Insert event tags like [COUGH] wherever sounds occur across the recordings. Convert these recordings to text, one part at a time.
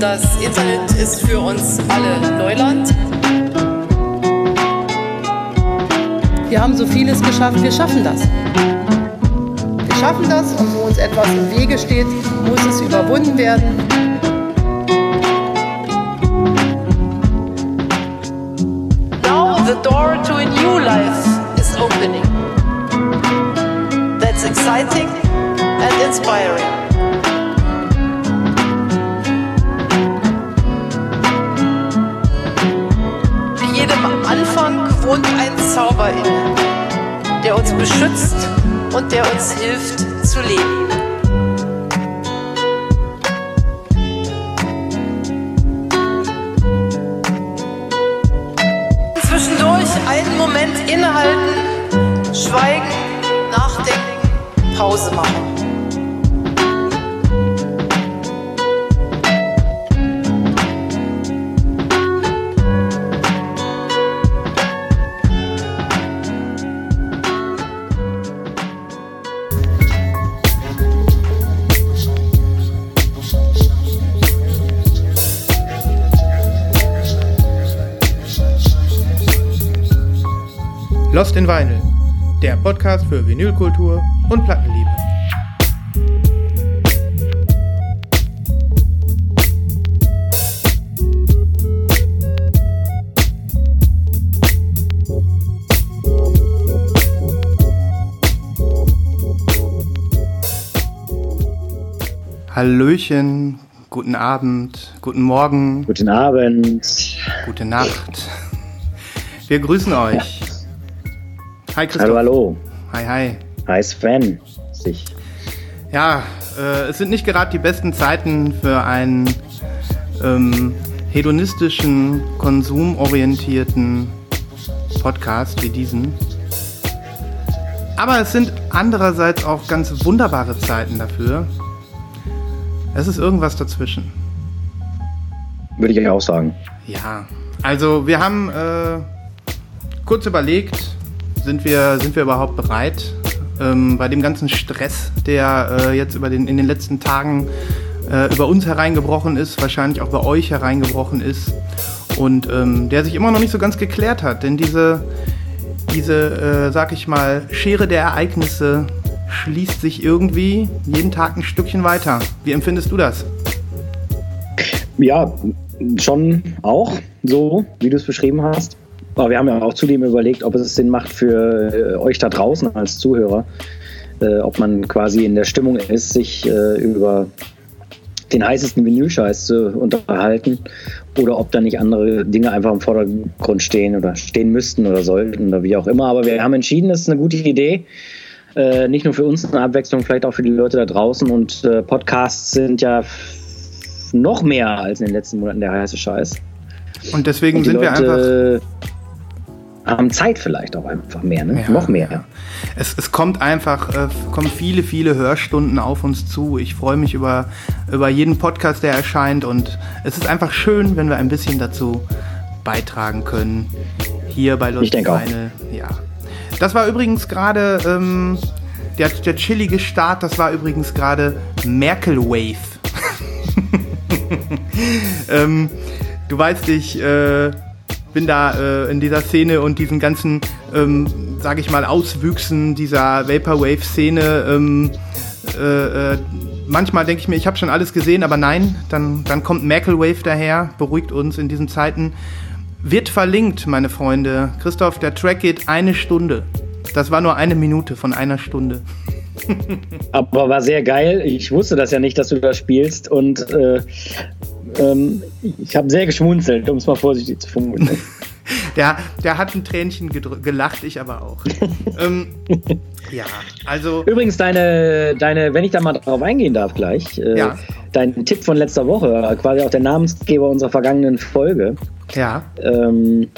Das Internet ist für uns alle Neuland. Wir haben so vieles geschafft, wir schaffen das. Wir schaffen das und wo uns etwas im Wege steht, muss es überwunden werden. Und der uns hilft Vinylkultur und Plattenliebe. Hallöchen, guten Abend, guten Morgen, Guten Abend. gute Nacht. Wir grüßen euch. Hi Christoph. Hallo, hallo. Hi, hi. Sven. Sich. Ja, äh, es sind nicht gerade die besten Zeiten für einen ähm, hedonistischen, konsumorientierten Podcast wie diesen. Aber es sind andererseits auch ganz wunderbare Zeiten dafür. Es ist irgendwas dazwischen. Würde ich euch auch sagen. Ja, also wir haben äh, kurz überlegt, sind wir, sind wir überhaupt bereit, ähm, bei dem ganzen Stress, der äh, jetzt über den, in den letzten Tagen äh, über uns hereingebrochen ist, wahrscheinlich auch bei euch hereingebrochen ist und ähm, der sich immer noch nicht so ganz geklärt hat, denn diese, diese äh, sag ich mal, Schere der Ereignisse schließt sich irgendwie jeden Tag ein Stückchen weiter. Wie empfindest du das? Ja, schon auch so, wie du es beschrieben hast. Aber wir haben ja auch zudem überlegt, ob es Sinn macht für äh, euch da draußen als Zuhörer, äh, ob man quasi in der Stimmung ist, sich äh, über den heißesten Vinylscheiß zu unterhalten oder ob da nicht andere Dinge einfach im Vordergrund stehen oder stehen müssten oder sollten oder wie auch immer. Aber wir haben entschieden, das ist eine gute Idee. Äh, nicht nur für uns eine Abwechslung, vielleicht auch für die Leute da draußen. Und äh, Podcasts sind ja noch mehr als in den letzten Monaten der heiße Scheiß. Und deswegen Und sind wir einfach. Haben Zeit vielleicht auch einfach mehr, ne? Ja. Noch mehr. Es, es kommt einfach, äh, kommen viele, viele Hörstunden auf uns zu. Ich freue mich über, über jeden Podcast, der erscheint. Und es ist einfach schön, wenn wir ein bisschen dazu beitragen können. Hier bei Lost Ich denke auch. Ja. Das war übrigens gerade ähm, der, der chillige Start. Das war übrigens gerade Merkel Wave. [LAUGHS] ähm, du weißt, ich äh, bin da äh, in dieser Szene und diesen ganzen, ähm, sage ich mal, Auswüchsen dieser Vaporwave-Szene. Ähm, äh, äh, manchmal denke ich mir, ich habe schon alles gesehen, aber nein, dann, dann kommt Merkelwave daher, beruhigt uns in diesen Zeiten. Wird verlinkt, meine Freunde. Christoph, der Track geht eine Stunde. Das war nur eine Minute von einer Stunde. [LAUGHS] Aber war sehr geil. Ich wusste das ja nicht, dass du das spielst. Und äh, ähm, ich habe sehr geschmunzelt, um es mal vorsichtig zu formulieren. [LAUGHS] Der, der hat ein Tränchen gelacht, ich aber auch. [LAUGHS] ähm, ja, also Übrigens, deine, deine, wenn ich da mal drauf eingehen darf gleich, äh, Ja. dein Tipp von letzter Woche, quasi auch der Namensgeber unserer vergangenen Folge. ja, Ähm,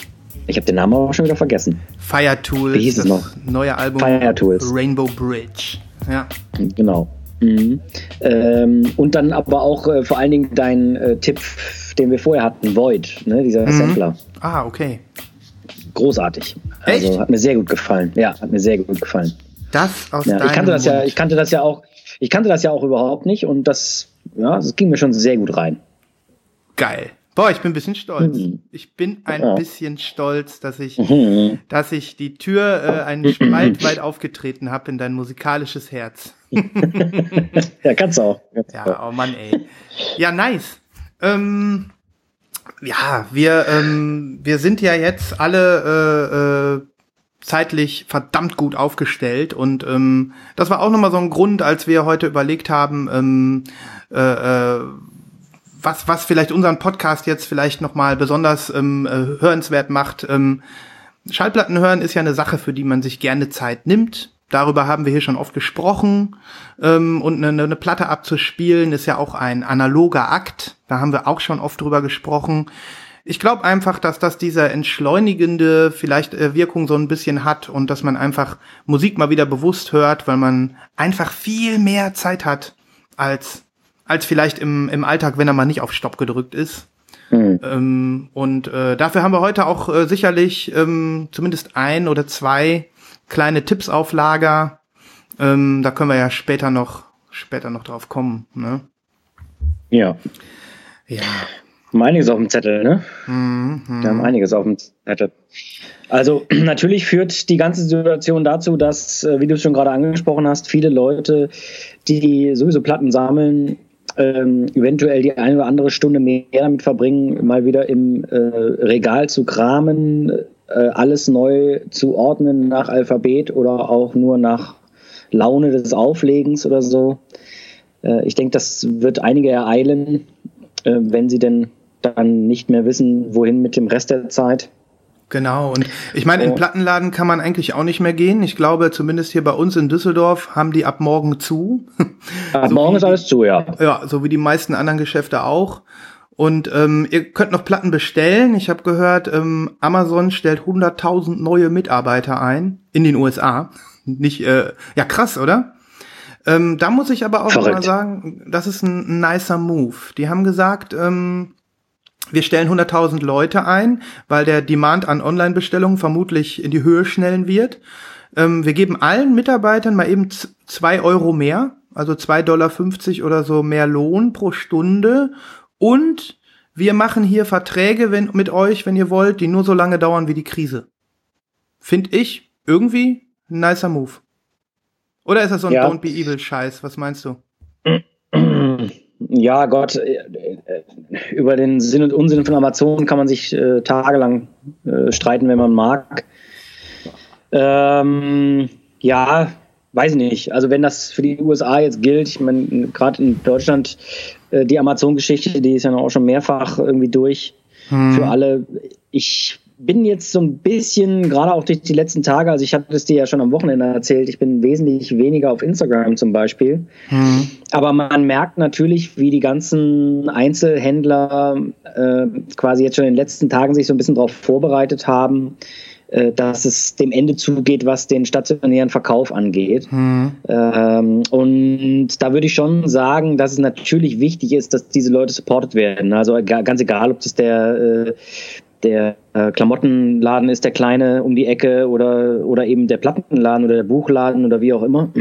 ich habe den Namen aber schon wieder vergessen. Fire Tools, Wie hieß es noch? neue Album Fire Tools. Rainbow Bridge. Ja, Genau. Mhm. Ähm, und dann aber auch äh, vor allen Dingen dein äh, Tipp, den wir vorher hatten, Void, ne, dieser Mhm. Sampler. ah, okay. Großartig. Also Echt? hat mir sehr gut gefallen. Ja, hat mir sehr gut gefallen. Das aus Ja, ich kannte das ja, ich kannte das ja auch, ich kannte das ja auch überhaupt nicht und das, ja, das ging mir schon sehr gut rein. Geil. Boah, ich bin ein bisschen stolz. Mhm. Ich bin ein Ja. bisschen stolz, dass ich, Mhm. [LAUGHS] dass ich die Tür äh, einen Spalt weit aufgetreten habe in dein musikalisches Herz. [LAUGHS] Ja, kannst du auch. Kannst. Ja, oh Mann, ey. Ja, nice. Ähm, ja, wir, ähm, wir sind ja jetzt alle äh, äh, zeitlich verdammt gut aufgestellt und ähm, das war auch nochmal so ein Grund, als wir heute überlegt haben, ähm, äh, äh, was, was vielleicht unseren Podcast jetzt vielleicht nochmal besonders ähm, äh, hörenswert macht. Ähm, Schallplatten hören ist ja eine Sache, für die man sich gerne Zeit nimmt. Darüber haben wir hier schon oft gesprochen. Ähm, und eine, eine Platte abzuspielen ist ja auch ein analoger Akt. Da haben wir auch schon oft drüber gesprochen. Ich glaube einfach, dass das diese entschleunigende vielleicht äh, Wirkung so ein bisschen hat und dass man einfach Musik mal wieder bewusst hört, weil man einfach viel mehr Zeit hat als als vielleicht im, im Alltag, wenn er mal nicht auf Stopp gedrückt ist. Mhm. Ähm, und äh, dafür haben wir heute auch äh, sicherlich ähm, zumindest ein oder zwei kleine Tipps auf Lager. Ähm, da können wir ja später noch später noch drauf kommen. Ne? Ja, Ja. haben einiges auf dem Zettel, ne? Mhm, Wir haben einiges auf dem Zettel. Also [CLEARS THROAT] natürlich führt die ganze Situation dazu, dass, äh, wie du es schon gerade angesprochen hast, viele Leute, die sowieso Platten sammeln, ähm, eventuell die eine oder andere Stunde mehr damit verbringen, mal wieder im äh, Regal zu kramen, äh, alles neu zu ordnen nach Alphabet oder auch nur nach Laune des Auflegens oder so. Äh, ich denke, das wird einige ereilen, äh, wenn sie denn dann nicht mehr wissen, wohin mit dem Rest der Zeit. Genau, und ich meine, in. Plattenladen kann man eigentlich auch nicht mehr gehen. Ich glaube, zumindest hier bei uns in Düsseldorf haben die ab morgen zu. Ab So morgen ist alles zu, ja. Ja, so wie die meisten anderen Geschäfte auch. Und ähm, ihr könnt noch Platten bestellen. Ich habe gehört, ähm, Amazon stellt 100.000 neue Mitarbeiter ein in den USA. Nicht, äh, ja krass, oder? Ähm, da muss ich aber auch noch mal Verrückt. sagen, das ist ein, ein nicer Move. Die haben gesagt, ähm, wir stellen 100.000 Leute ein, weil der Demand an Online-Bestellungen vermutlich in die Höhe schnellen wird. Ähm, wir geben allen Mitarbeitern mal eben zwei Euro mehr, also 2,50 Dollar oder so mehr Lohn pro Stunde. Und wir machen hier Verträge wenn, mit euch, wenn ihr wollt, die nur so lange dauern wie die Krise. Find ich irgendwie ein nicer Move. Oder ist das so ein Ja. Don't Be Evil Scheiß? Was meinst du? [CLEARS THROAT] Ja, Gott, äh, äh, über den Sinn und Unsinn von Amazon kann man sich äh, tagelang äh, streiten, wenn man mag. Ähm, ja, weiß ich nicht. Also wenn das für die USA jetzt gilt, ich meine, gerade in Deutschland, äh, die Amazon-Geschichte, die ist ja auch schon mehrfach irgendwie durch für alle. Ich bin jetzt so ein bisschen, gerade auch durch die letzten Tage, also ich hatte es dir ja schon am Wochenende erzählt, ich bin wesentlich weniger auf Instagram zum Beispiel. Hm. Aber man merkt natürlich, wie die ganzen Einzelhändler äh, quasi jetzt schon in den letzten Tagen sich so ein bisschen darauf vorbereitet haben, äh, dass es dem Ende zugeht, was den stationären Verkauf angeht. Hm. Ähm, und da würde ich schon sagen, dass es natürlich wichtig ist, dass diese Leute supported werden. Also ga- ganz egal, ob das der, äh, der äh, Klamottenladen ist, der kleine um die Ecke oder, oder eben der Plattenladen oder der Buchladen oder wie auch immer. [CLEARS THROAT]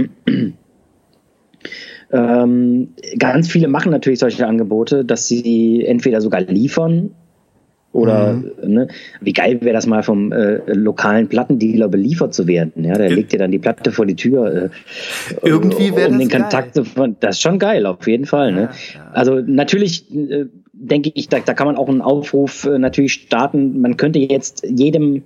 Ähm, ganz viele machen natürlich solche Angebote, dass sie entweder sogar liefern oder ne, wie geil wäre das mal vom äh, lokalen Plattendealer beliefert zu werden. Ja, der legt dir dann die Platte vor die Tür. Äh, Irgendwie wär um das den geil. Kontakt zu von, Das ist schon geil, auf jeden Fall. Ne? Ja, ja. Also natürlich äh, denke ich, da, da kann man auch einen Aufruf äh, natürlich starten. Man könnte jetzt jedem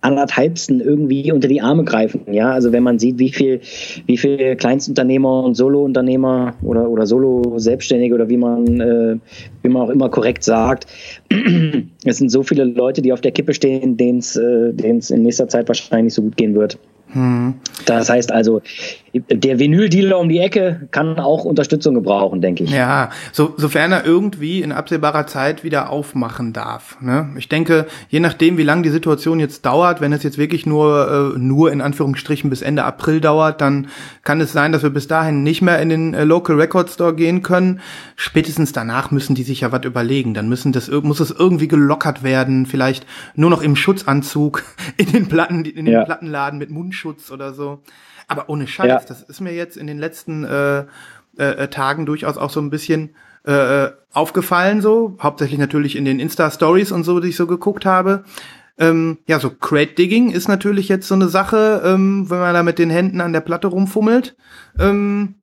anderthalbsten irgendwie unter die Arme greifen. Ja, also wenn man sieht, wie viel, wie viel Kleinstunternehmer und Solounternehmer oder, oder Solo-Selbstständige oder wie man, äh, wie man auch immer korrekt sagt, [CLEARS THROAT] es sind so viele Leute, die auf der Kippe stehen, denen es äh, in nächster Zeit wahrscheinlich so gut gehen wird. Hm. Das heißt also, der Vinyldealer um die Ecke kann auch Unterstützung gebrauchen, denke ich. Ja, so, sofern er irgendwie in absehbarer Zeit wieder aufmachen darf. Ne? Ich denke, je nachdem, wie lange die Situation jetzt dauert, wenn es jetzt wirklich nur, äh, nur in Anführungsstrichen bis Ende April dauert, dann kann es sein, dass wir bis dahin nicht mehr in den äh, Local Record Store gehen können. Spätestens danach müssen die sich ja was überlegen. Dann müssen das, muss es irgendwie gelockert werden, vielleicht nur noch im Schutzanzug [LAUGHS] in den Platten, in den Ja. Plattenladen mit Mundschutz oder so. Aber ohne Scheiß, Ja. das ist mir jetzt in den letzten äh, äh, äh, Tagen durchaus auch so ein bisschen äh, aufgefallen, so hauptsächlich natürlich in den Insta-Stories und so, die ich so geguckt habe. Ähm, ja, so Crate Digging ist natürlich jetzt so eine Sache, ähm, wenn man da mit den Händen an der Platte rumfummelt. Ähm,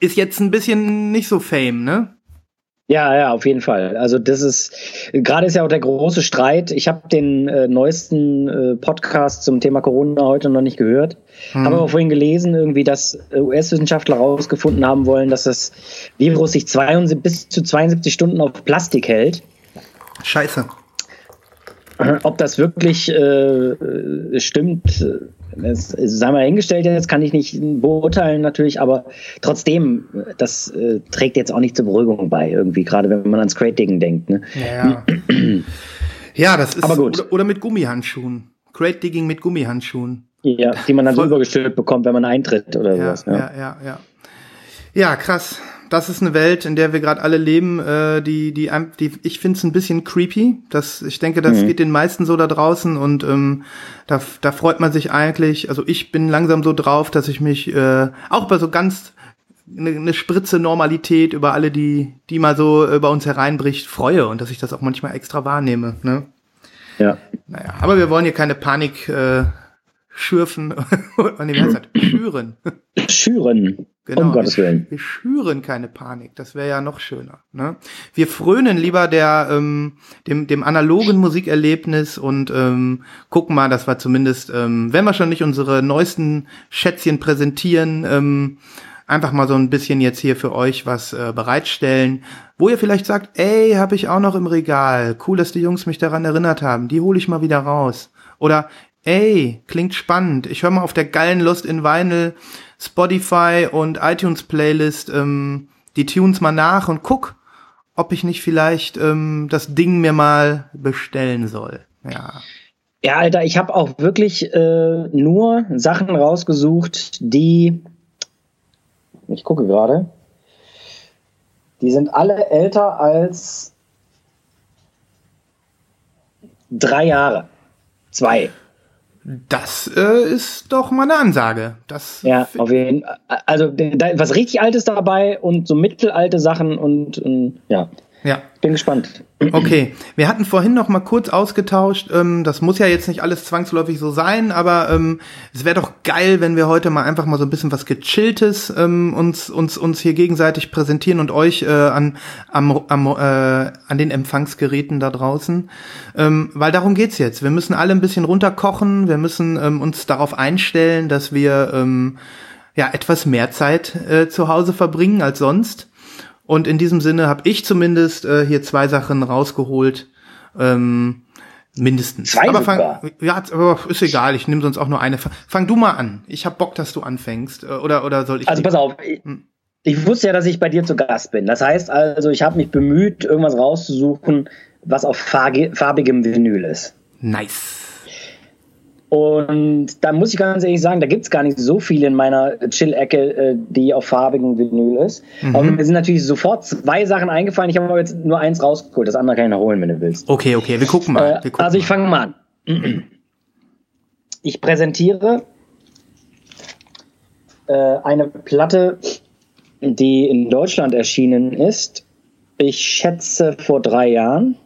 ist jetzt ein bisschen nicht so Fame, ne? Ja, ja, auf jeden Fall. Also das ist gerade ist ja auch der große Streit. Ich habe den äh, neuesten äh, Podcast zum Thema Corona heute noch nicht gehört, hm. habe aber vorhin gelesen, irgendwie, dass äh, US-Wissenschaftler herausgefunden haben wollen, dass das Virus sich 72, bis zu 72 Stunden auf Plastik hält. Scheiße. Ob das wirklich äh, stimmt, das sei mal hingestellt, jetzt kann ich nicht beurteilen natürlich, aber trotzdem, das äh, trägt jetzt auch nicht zur Beruhigung bei, irgendwie, gerade wenn man ans Crate-Digging denkt. Ne? Ja, ja, das ist. Aber gut. Oder, oder mit Gummihandschuhen. Crate-Digging mit Gummihandschuhen. Ja, die man dann so übergestülpt bekommt, wenn man eintritt oder ja, sowas. Ja, ja, ja. Ja, ja krass das ist eine Welt, in der wir gerade alle leben, äh, die, die, die ich finde es ein bisschen creepy. Das, ich denke, das mhm. geht den meisten so da draußen und ähm, da, da freut man sich eigentlich. Also ich bin langsam so drauf, dass ich mich äh, auch bei so ganz eine, eine Spritze Normalität über alle, die, die mal so über uns hereinbricht, freue und dass ich das auch manchmal extra wahrnehme. Ne? Ja. Naja, aber wir wollen hier keine Panik äh, schürfen. [LAUGHS] nee, wie heißt das? [CLEARS THROAT] Schüren. Schüren. Genau, um Gottes Willen. Wir schüren keine Panik. Das wäre ja noch schöner. Ne? Wir frönen lieber der, ähm, dem, dem analogen Musikerlebnis und ähm, gucken mal, dass wir zumindest, ähm, wenn wir schon nicht unsere neuesten Schätzchen präsentieren, ähm, einfach mal so ein bisschen jetzt hier für euch was äh, bereitstellen, wo ihr vielleicht sagt, ey, habe ich auch noch im Regal. Cool, dass die Jungs mich daran erinnert haben. Die hole ich mal wieder raus. Oder ey, klingt spannend. Ich höre mal auf der geilen Lust in Vinyl Spotify und iTunes Playlist ähm, die Tunes mal nach und guck, ob ich nicht vielleicht ähm, das Ding mir mal bestellen soll. Ja. Ja, Alter, ich habe auch wirklich äh, nur Sachen rausgesucht, die ich gucke gerade. Die sind alle älter als drei Jahre. Zwei. Das äh, ist doch mal eine Ansage. Das ja, auf jeden Fall. Also da, was richtig Altes dabei und so mittelalte Sachen und, und ja. Ja. Bin gespannt. Okay, wir hatten vorhin noch mal kurz ausgetauscht. Ähm, das muss ja jetzt nicht alles zwangsläufig so sein, aber ähm, es wäre doch geil, wenn wir heute mal einfach mal so ein bisschen was gechilltes ähm, uns uns uns hier gegenseitig präsentieren und euch äh, an am, am äh, an den Empfangsgeräten da draußen, ähm, weil darum geht's jetzt. Wir müssen alle ein bisschen runterkochen. Wir müssen ähm, uns darauf einstellen, dass wir ähm, ja etwas mehr Zeit äh, zu Hause verbringen als sonst. Und in diesem Sinne habe ich zumindest äh, hier zwei Sachen rausgeholt. Ähm, mindestens. Zwei aber fang, ja, aber ist egal, ich nehme sonst auch nur eine. Fang du mal an. Ich habe Bock, dass du anfängst. Äh, oder, oder soll ich. Also pass auf. Hm. Ich wusste ja, dass ich bei dir zu Gast bin. Das heißt also, ich habe mich bemüht, irgendwas rauszusuchen, was auf farbigem Vinyl ist. Nice. Und da muss ich ganz ehrlich sagen, da gibt es gar nicht so viel in meiner Chill-Ecke, äh, die auf farbigen Vinyl ist. Mhm. Aber mir sind natürlich sofort zwei Sachen eingefallen. Ich habe aber jetzt nur eins rausgeholt. Das andere kann ich noch holen, wenn du willst. Okay, okay, wir gucken mal. Wir gucken also ich fange mal an. Ich präsentiere äh, eine Platte, die in Deutschland erschienen ist. Ich schätze vor drei Jahren.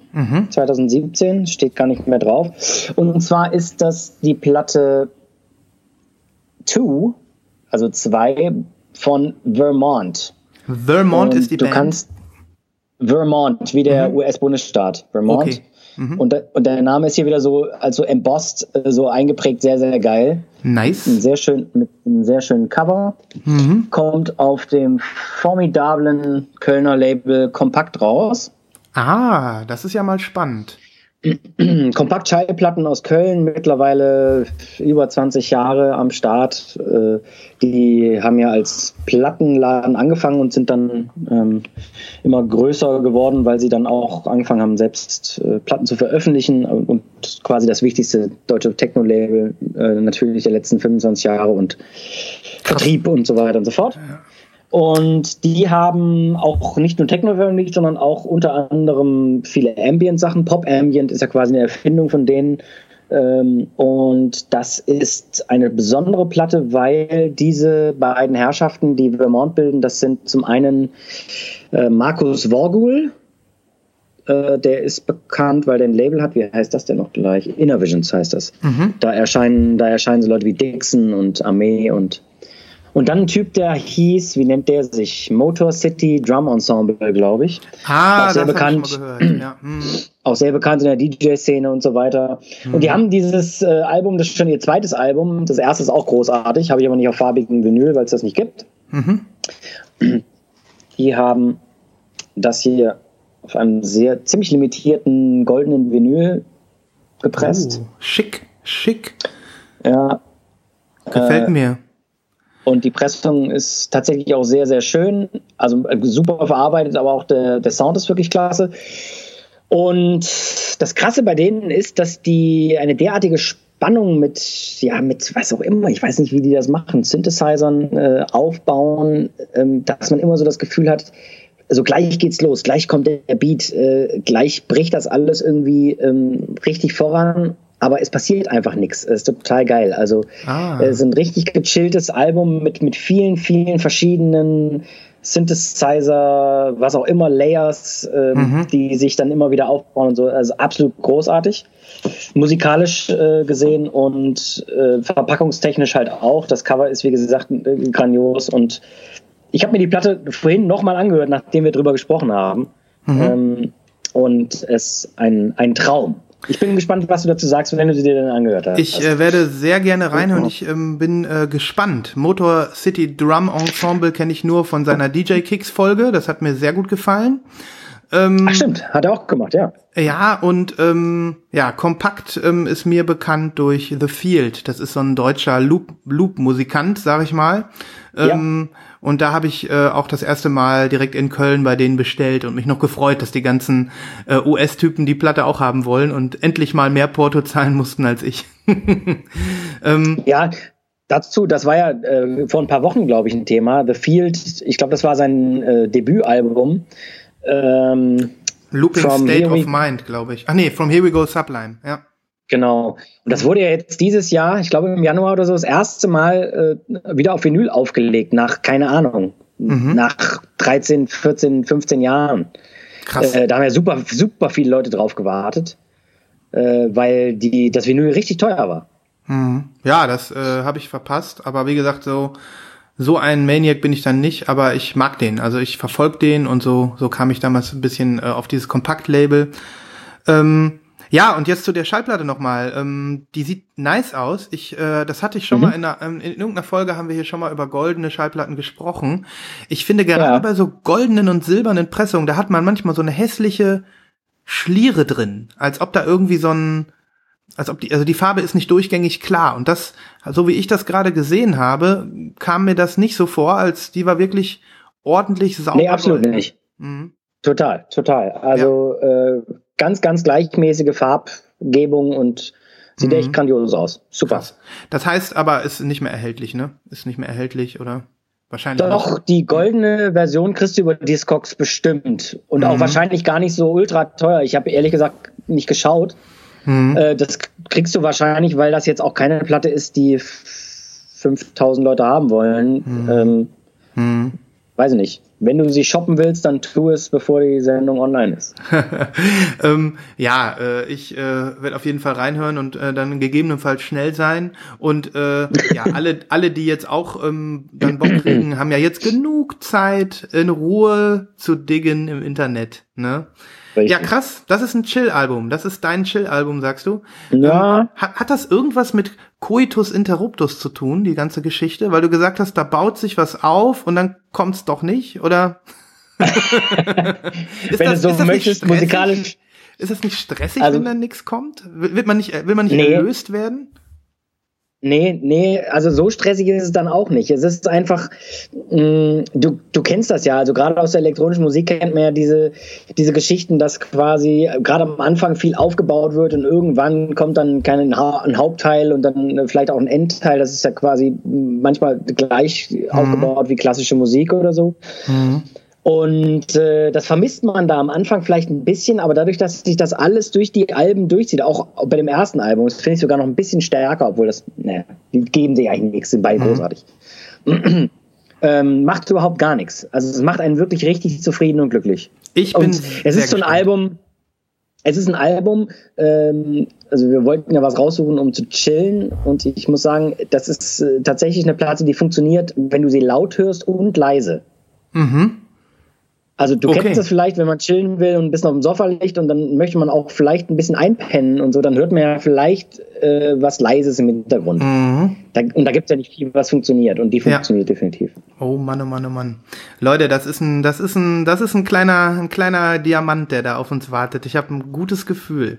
2017, mhm. steht gar nicht mehr drauf. Und zwar ist das die Platte 2, also 2 von Vermont. Vermont Und ist die du Band. kannst Vermont, wie der mhm. US-Bundesstaat. Vermont. Okay. Mhm. Und, und, der Name ist hier wieder so, also embossed, so eingeprägt, sehr, sehr geil. Nice. Ein sehr schön, mit einem sehr schönen Cover. Mhm. Kommt auf dem formidablen Kölner Label Kompakt raus. Ah, das ist ja mal spannend. [CLEARS THROAT] Kompakt-Schallplatten aus Köln, mittlerweile über 20 Jahre am Start. Äh, die haben ja als Plattenladen angefangen und sind dann ähm, immer größer geworden, weil sie dann auch angefangen haben, selbst äh, Platten zu veröffentlichen und quasi das wichtigste deutsche Techno-Label äh, natürlich der letzten 25 Jahre und Vertrieb und so weiter und so fort. Und die haben auch nicht nur Techno veröffentlicht, sondern auch unter anderem viele Ambient-Sachen. Pop Ambient ist ja quasi eine Erfindung von denen. Ähm, und das ist eine besondere Platte, weil diese beiden Herrschaften, die Vermont bilden, das sind zum einen äh, Markus Vorgul, äh, der ist bekannt, weil der ein Label hat. Wie heißt das denn noch gleich? Innervisions heißt das. Mhm. Da erscheinen, da erscheinen so Leute wie Dixon und Armee und und dann ein Typ, der hieß, wie nennt der sich? Motor City Drum Ensemble, glaube ich. Ah, auch sehr bekannt. Ja. Hm. Auch sehr bekannt in der DJ-Szene und so weiter. Hm. Und die haben dieses äh, Album, das ist schon ihr zweites Album. Das erste ist auch großartig, habe ich aber nicht auf farbigen Vinyl, weil es das nicht gibt. Mhm. Die haben das hier auf einem sehr ziemlich limitierten goldenen Vinyl gepresst. Oh, schick, schick. Ja. Gefällt äh, mir. Und die Pressung ist tatsächlich auch sehr, sehr schön. Also äh, super verarbeitet, aber auch der, der Sound ist wirklich klasse. Und das Krasse bei denen ist, dass die eine derartige Spannung mit, ja, mit was auch immer, ich weiß nicht, wie die das machen, Synthesizern äh, aufbauen, ähm, dass man immer so das Gefühl hat, also gleich geht's los, gleich kommt der Beat, äh, gleich bricht das alles irgendwie ähm, richtig voran aber es passiert einfach nichts. Es ist total geil. Also ah. es ist ein richtig gechilltes Album mit, mit vielen, vielen verschiedenen Synthesizer, was auch immer, Layers, ähm, mhm. die sich dann immer wieder aufbauen und so. Also absolut großartig. Musikalisch äh, gesehen und äh, verpackungstechnisch halt auch. Das Cover ist, wie gesagt, äh, grandios. Und ich habe mir die Platte vorhin nochmal angehört, nachdem wir drüber gesprochen haben. Mhm. Ähm, und es ein, ein Traum. Ich bin gespannt, was du dazu sagst, wenn du sie dir dann angehört hast. Ich äh, werde sehr gerne reinhören. Ich ähm, bin äh, gespannt. Motor City Drum Ensemble kenne ich nur von seiner DJ Kicks Folge. Das hat mir sehr gut gefallen. Ähm, Ach stimmt, hat er auch gemacht, ja. Ja, und ähm, ja, Kompakt ähm, ist mir bekannt durch The Field. Das ist so ein deutscher Loop-Musikant, Loop sag ich mal. Ähm, ja. Und da habe ich äh, auch das erste Mal direkt in Köln bei denen bestellt und mich noch gefreut, dass die ganzen äh, US-Typen die Platte auch haben wollen und endlich mal mehr Porto zahlen mussten als ich. [LAUGHS] ähm, ja, dazu, das war ja äh, vor ein paar Wochen, glaube ich, ein Thema. The Field, ich glaube, das war sein äh, Debütalbum. Ähm, Looping State of Mind, glaube ich. Ach nee, From Here We Go Sublime, ja. Genau. Und das wurde ja jetzt dieses Jahr, ich glaube im Januar oder so, das erste Mal äh, wieder auf Vinyl aufgelegt, nach, keine Ahnung, mhm. nach 13, 14, 15 Jahren. Krass. Äh, da haben ja super, super viele Leute drauf gewartet, äh, weil die, das Vinyl richtig teuer war. Mhm. Ja, das äh, habe ich verpasst, aber wie gesagt, so, so ein Maniac bin ich dann nicht, aber ich mag den. Also ich verfolge den und so, so kam ich damals ein bisschen äh, auf dieses Kompakt-Label. Ähm, ja, und jetzt zu der Schallplatte nochmal. Ähm, die sieht nice aus. Ich, äh, das hatte ich schon mhm. mal in, einer, ähm, in irgendeiner Folge haben wir hier schon mal über goldene Schallplatten gesprochen. Ich finde gerade ja. bei so goldenen und silbernen Pressungen, da hat man manchmal so eine hässliche Schliere drin, als ob da irgendwie so ein, als ob die, also die Farbe ist nicht durchgängig klar. Und das, so wie ich das gerade gesehen habe, kam mir das nicht so vor, als die war wirklich ordentlich sauber. Nee, absolut nicht. Mhm. Total, total. Also ja. äh, ganz, ganz gleichmäßige Farbgebung und sieht mhm. echt grandios aus. Super. Krass. Das heißt aber, ist nicht mehr erhältlich, ne? Ist nicht mehr erhältlich, oder? Wahrscheinlich. Doch, nicht. die goldene Version kriegst du über Discogs bestimmt. Und mhm. auch wahrscheinlich gar nicht so ultra teuer. Ich habe ehrlich gesagt nicht geschaut. Mhm. Äh, das kriegst du wahrscheinlich, weil das jetzt auch keine Platte ist, die 5000 Leute haben wollen. Mhm. Ähm, mhm. Weiß ich nicht. Wenn du sie shoppen willst, dann tu es, bevor die Sendung online ist. [LAUGHS] ähm, ja, äh, ich äh, werde auf jeden Fall reinhören und äh, dann gegebenenfalls schnell sein. Und äh, ja, [LAUGHS] alle, alle, die jetzt auch ähm, dann Bock kriegen, haben ja jetzt genug Zeit, in Ruhe zu diggen im Internet. Ne? Richtig. Ja, krass. Das ist ein Chill-Album. Das ist dein Chill-Album, sagst du. Ja. Ähm, hat, hat das irgendwas mit Coitus Interruptus zu tun, die ganze Geschichte? Weil du gesagt hast, da baut sich was auf und dann kommt's doch nicht, oder? [LAUGHS] wenn das, du so möchtest, musikalisch. Ist das nicht stressig, also, wenn dann nichts kommt? Will man nicht, will man nicht nee. erlöst werden? Nee, nee, also so stressig ist es dann auch nicht. Es ist einfach, mh, mm, du, du kennst das ja, also gerade aus der elektronischen Musik kennt man ja diese, diese Geschichten, dass quasi gerade am Anfang viel aufgebaut wird und irgendwann kommt dann kein ein Hauptteil und dann vielleicht auch ein Endteil. Das ist ja quasi manchmal gleich mhm. aufgebaut wie klassische Musik oder so. Mhm. Und äh, das vermisst man da am Anfang vielleicht ein bisschen, aber dadurch, dass sich das alles durch die Alben durchzieht, auch bei dem ersten Album, das finde ich sogar noch ein bisschen stärker, obwohl das, naja, die geben sich eigentlich nichts, sind beide mhm. großartig. [CLEARS THROAT] ähm, macht überhaupt gar nichts. Also es macht einen wirklich richtig zufrieden und glücklich. Ich bin. Und es ist so ein gespannt. Album, es ist ein Album, ähm, also wir wollten ja was raussuchen, um zu chillen. Und ich muss sagen, das ist äh, tatsächlich eine Platte, die funktioniert, wenn du sie laut hörst und leise. Mhm. Also du okay. kennst das vielleicht, wenn man chillen will und ein bisschen auf dem Sofa liegt und dann möchte man auch vielleicht ein bisschen einpennen und so, dann hört man ja vielleicht äh, was Leises im Hintergrund. Mhm. Da, und da gibt es ja nicht viel, was funktioniert und die funktioniert ja. definitiv. Oh Mann, oh Mann, oh Mann. Leute, das ist ein, das ist ein, das ist ein kleiner, ein kleiner Diamant, der da auf uns wartet. Ich habe ein gutes Gefühl.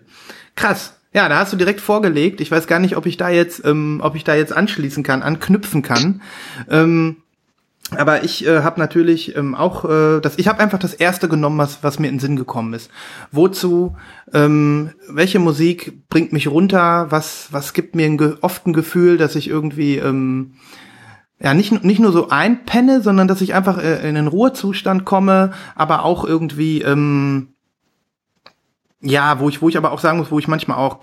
Krass. Ja, da hast du direkt vorgelegt. Ich weiß gar nicht, ob ich da jetzt, ähm, ob ich da jetzt anschließen kann, anknüpfen kann. Ähm, aber ich äh, habe natürlich ähm, auch äh, das ich habe einfach das erste genommen was was mir in den Sinn gekommen ist. Wozu ähm, welche Musik bringt mich runter? Was was gibt mir ein, oft ein Gefühl dass ich irgendwie ähm, ja nicht nicht nur so einpenne sondern dass ich einfach äh, in den Ruhezustand komme aber auch irgendwie ähm, ja wo ich wo ich aber auch sagen muss wo ich manchmal auch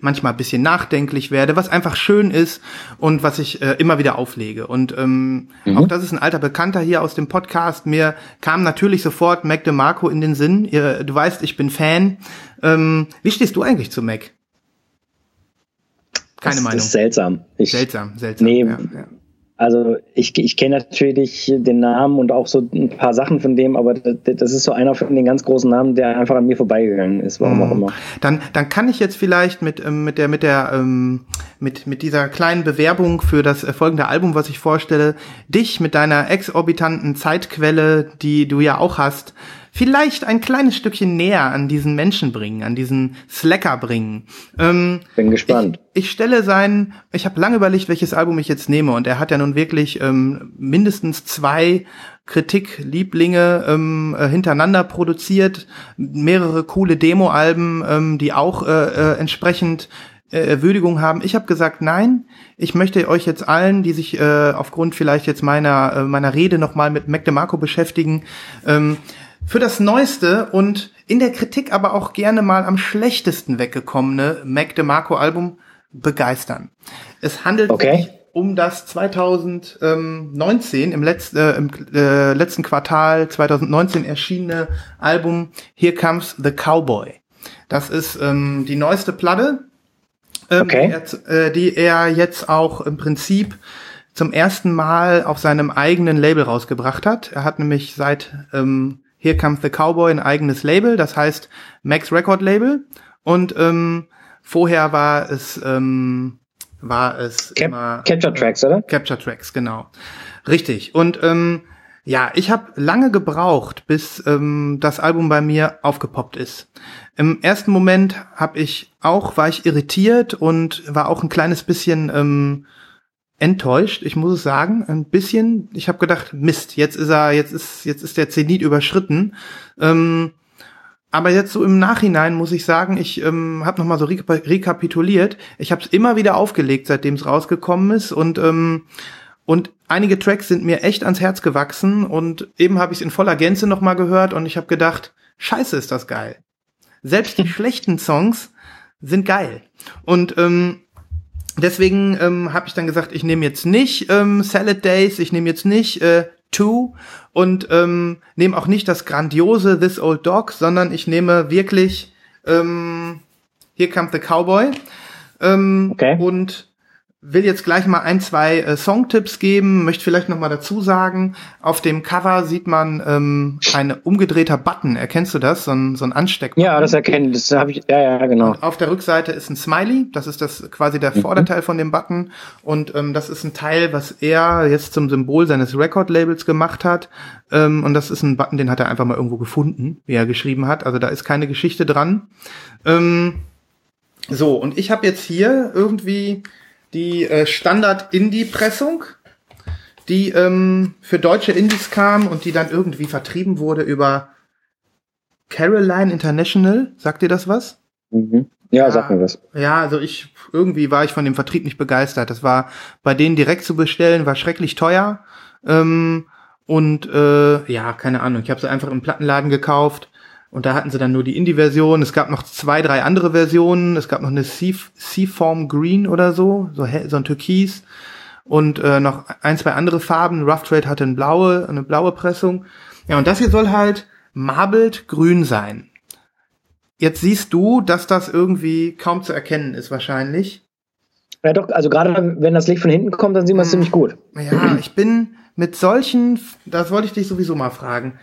manchmal ein bisschen nachdenklich werde, was einfach schön ist und was ich äh, immer wieder auflege. Und ähm, mhm. auch das ist ein alter Bekannter hier aus dem Podcast. Mir kam natürlich sofort Mac DeMarco in den Sinn. Ihr, du weißt, ich bin Fan. Ähm, wie stehst du eigentlich zu Mac? Keine das Meinung. Ist seltsam. Ich, seltsam, seltsam. Nee, ja, ja. Also ich, ich kenne natürlich den Namen und auch so ein paar Sachen von dem, aber das ist so einer von den ganz großen Namen, der einfach an mir vorbeigegangen ist, warum auch mhm. immer. Dann, dann kann ich jetzt vielleicht mit, ähm, mit der, mit der, ähm, mit, mit dieser kleinen Bewerbung für das folgende Album, was ich vorstelle, dich mit deiner exorbitanten Zeitquelle, die du ja auch hast, vielleicht ein kleines Stückchen näher an diesen Menschen bringen, an diesen Slacker bringen. Ähm, Bin gespannt. Ich, ich stelle sein, ich habe lange überlegt, welches Album ich jetzt nehme und er hat ja nun wirklich ähm, mindestens zwei Kritiklieblinge ähm, äh, hintereinander produziert, mehrere coole Demo-Alben, ähm, die auch äh, äh, entsprechend äh, Würdigung haben. Ich habe gesagt, nein, ich möchte euch jetzt allen, die sich äh, aufgrund vielleicht jetzt meiner äh, meiner Rede nochmal mit Mac DeMarco beschäftigen, ähm, für das neueste und in der Kritik aber auch gerne mal am schlechtesten weggekommene Mac DeMarco Album begeistern. Es handelt okay. sich um das 2019 im, Letz-, äh, im äh, letzten Quartal 2019 erschienene Album Here Comes the Cowboy. Das ist ähm, die neueste Platte, ähm, okay. die, er, äh, die er jetzt auch im Prinzip zum ersten Mal auf seinem eigenen Label rausgebracht hat. Er hat nämlich seit ähm, Here Comes the Cowboy ein eigenes Label, das heißt Max Record Label. Und ähm, vorher war es ähm, war es Cap immer, Capture Tracks, oder? Capture Tracks, genau. Richtig. Und ähm, ja, ich habe lange gebraucht, bis ähm, das Album bei mir aufgepoppt ist. Im ersten Moment habe ich auch war ich irritiert und war auch ein kleines bisschen ähm, enttäuscht, ich muss es sagen, ein bisschen. Ich habe gedacht, Mist, jetzt ist er, jetzt ist, jetzt ist der Zenit überschritten. Ähm, aber jetzt so im Nachhinein muss ich sagen, ich ähm, habe noch mal so re rekapituliert. Ich habe es immer wieder aufgelegt, seitdem es rausgekommen ist und ähm, und einige Tracks sind mir echt ans Herz gewachsen und eben habe ich es in voller Gänze noch mal gehört und ich habe gedacht, Scheiße, ist das geil. Selbst die [LAUGHS] schlechten Songs sind geil und ähm, deswegen ähm, habe ich dann gesagt, ich nehme jetzt nicht ähm, Salad Days, ich nehme jetzt nicht äh, Two und ähm, nehme auch nicht das grandiose This Old Dog, sondern ich nehme wirklich ähm, Here Comes the Cowboy. Ähm, okay. Und will jetzt gleich mal ein, zwei äh, Songtipps geben, möchte vielleicht noch mal dazu sagen, auf dem Cover sieht man ähm, ein umgedrehter Button. Erkennst du das? So ein, so ein Ansteckbutton. Ja, das erkenne ich. Das habe ich. Ja, ja, genau. Und auf der Rückseite ist ein Smiley. Das ist das quasi der mhm. Vorderteil von dem Button. Und ähm, das ist ein Teil, was er jetzt zum Symbol seines Record-Labels gemacht hat. Ähm, und das ist ein Button, den hat er einfach mal irgendwo gefunden, wie er geschrieben hat. Also da ist keine Geschichte dran. Ähm, so, und ich habe jetzt hier irgendwie die äh, Standard-Indie-Pressung, die ähm, für deutsche Indies kam und die dann irgendwie vertrieben wurde über Caroline International. Sagt dir das was? Mhm. Ja, ja, sag mir was. Ja, also ich, irgendwie war ich von dem Vertrieb nicht begeistert. Das war bei denen direkt zu bestellen, war schrecklich teuer. Ähm, Und äh, ja, keine Ahnung, ich habe sie einfach im Plattenladen gekauft und da hatten sie dann nur die Indie-Version. Es gab noch zwei, drei andere Versionen. Es gab noch eine Seaform Green oder so, so, so ein Türkis und äh, noch ein, zwei andere Farben. Rough Trade hatte eine blaue, eine blaue Pressung. Ja, und das hier soll halt marbled grün sein. Jetzt siehst du, dass das irgendwie kaum zu erkennen ist wahrscheinlich. Ja doch, also gerade wenn das Licht von hinten kommt, dann sieht man es hm. ziemlich gut. Ja, ich bin mit solchen, das wollte ich dich sowieso mal fragen.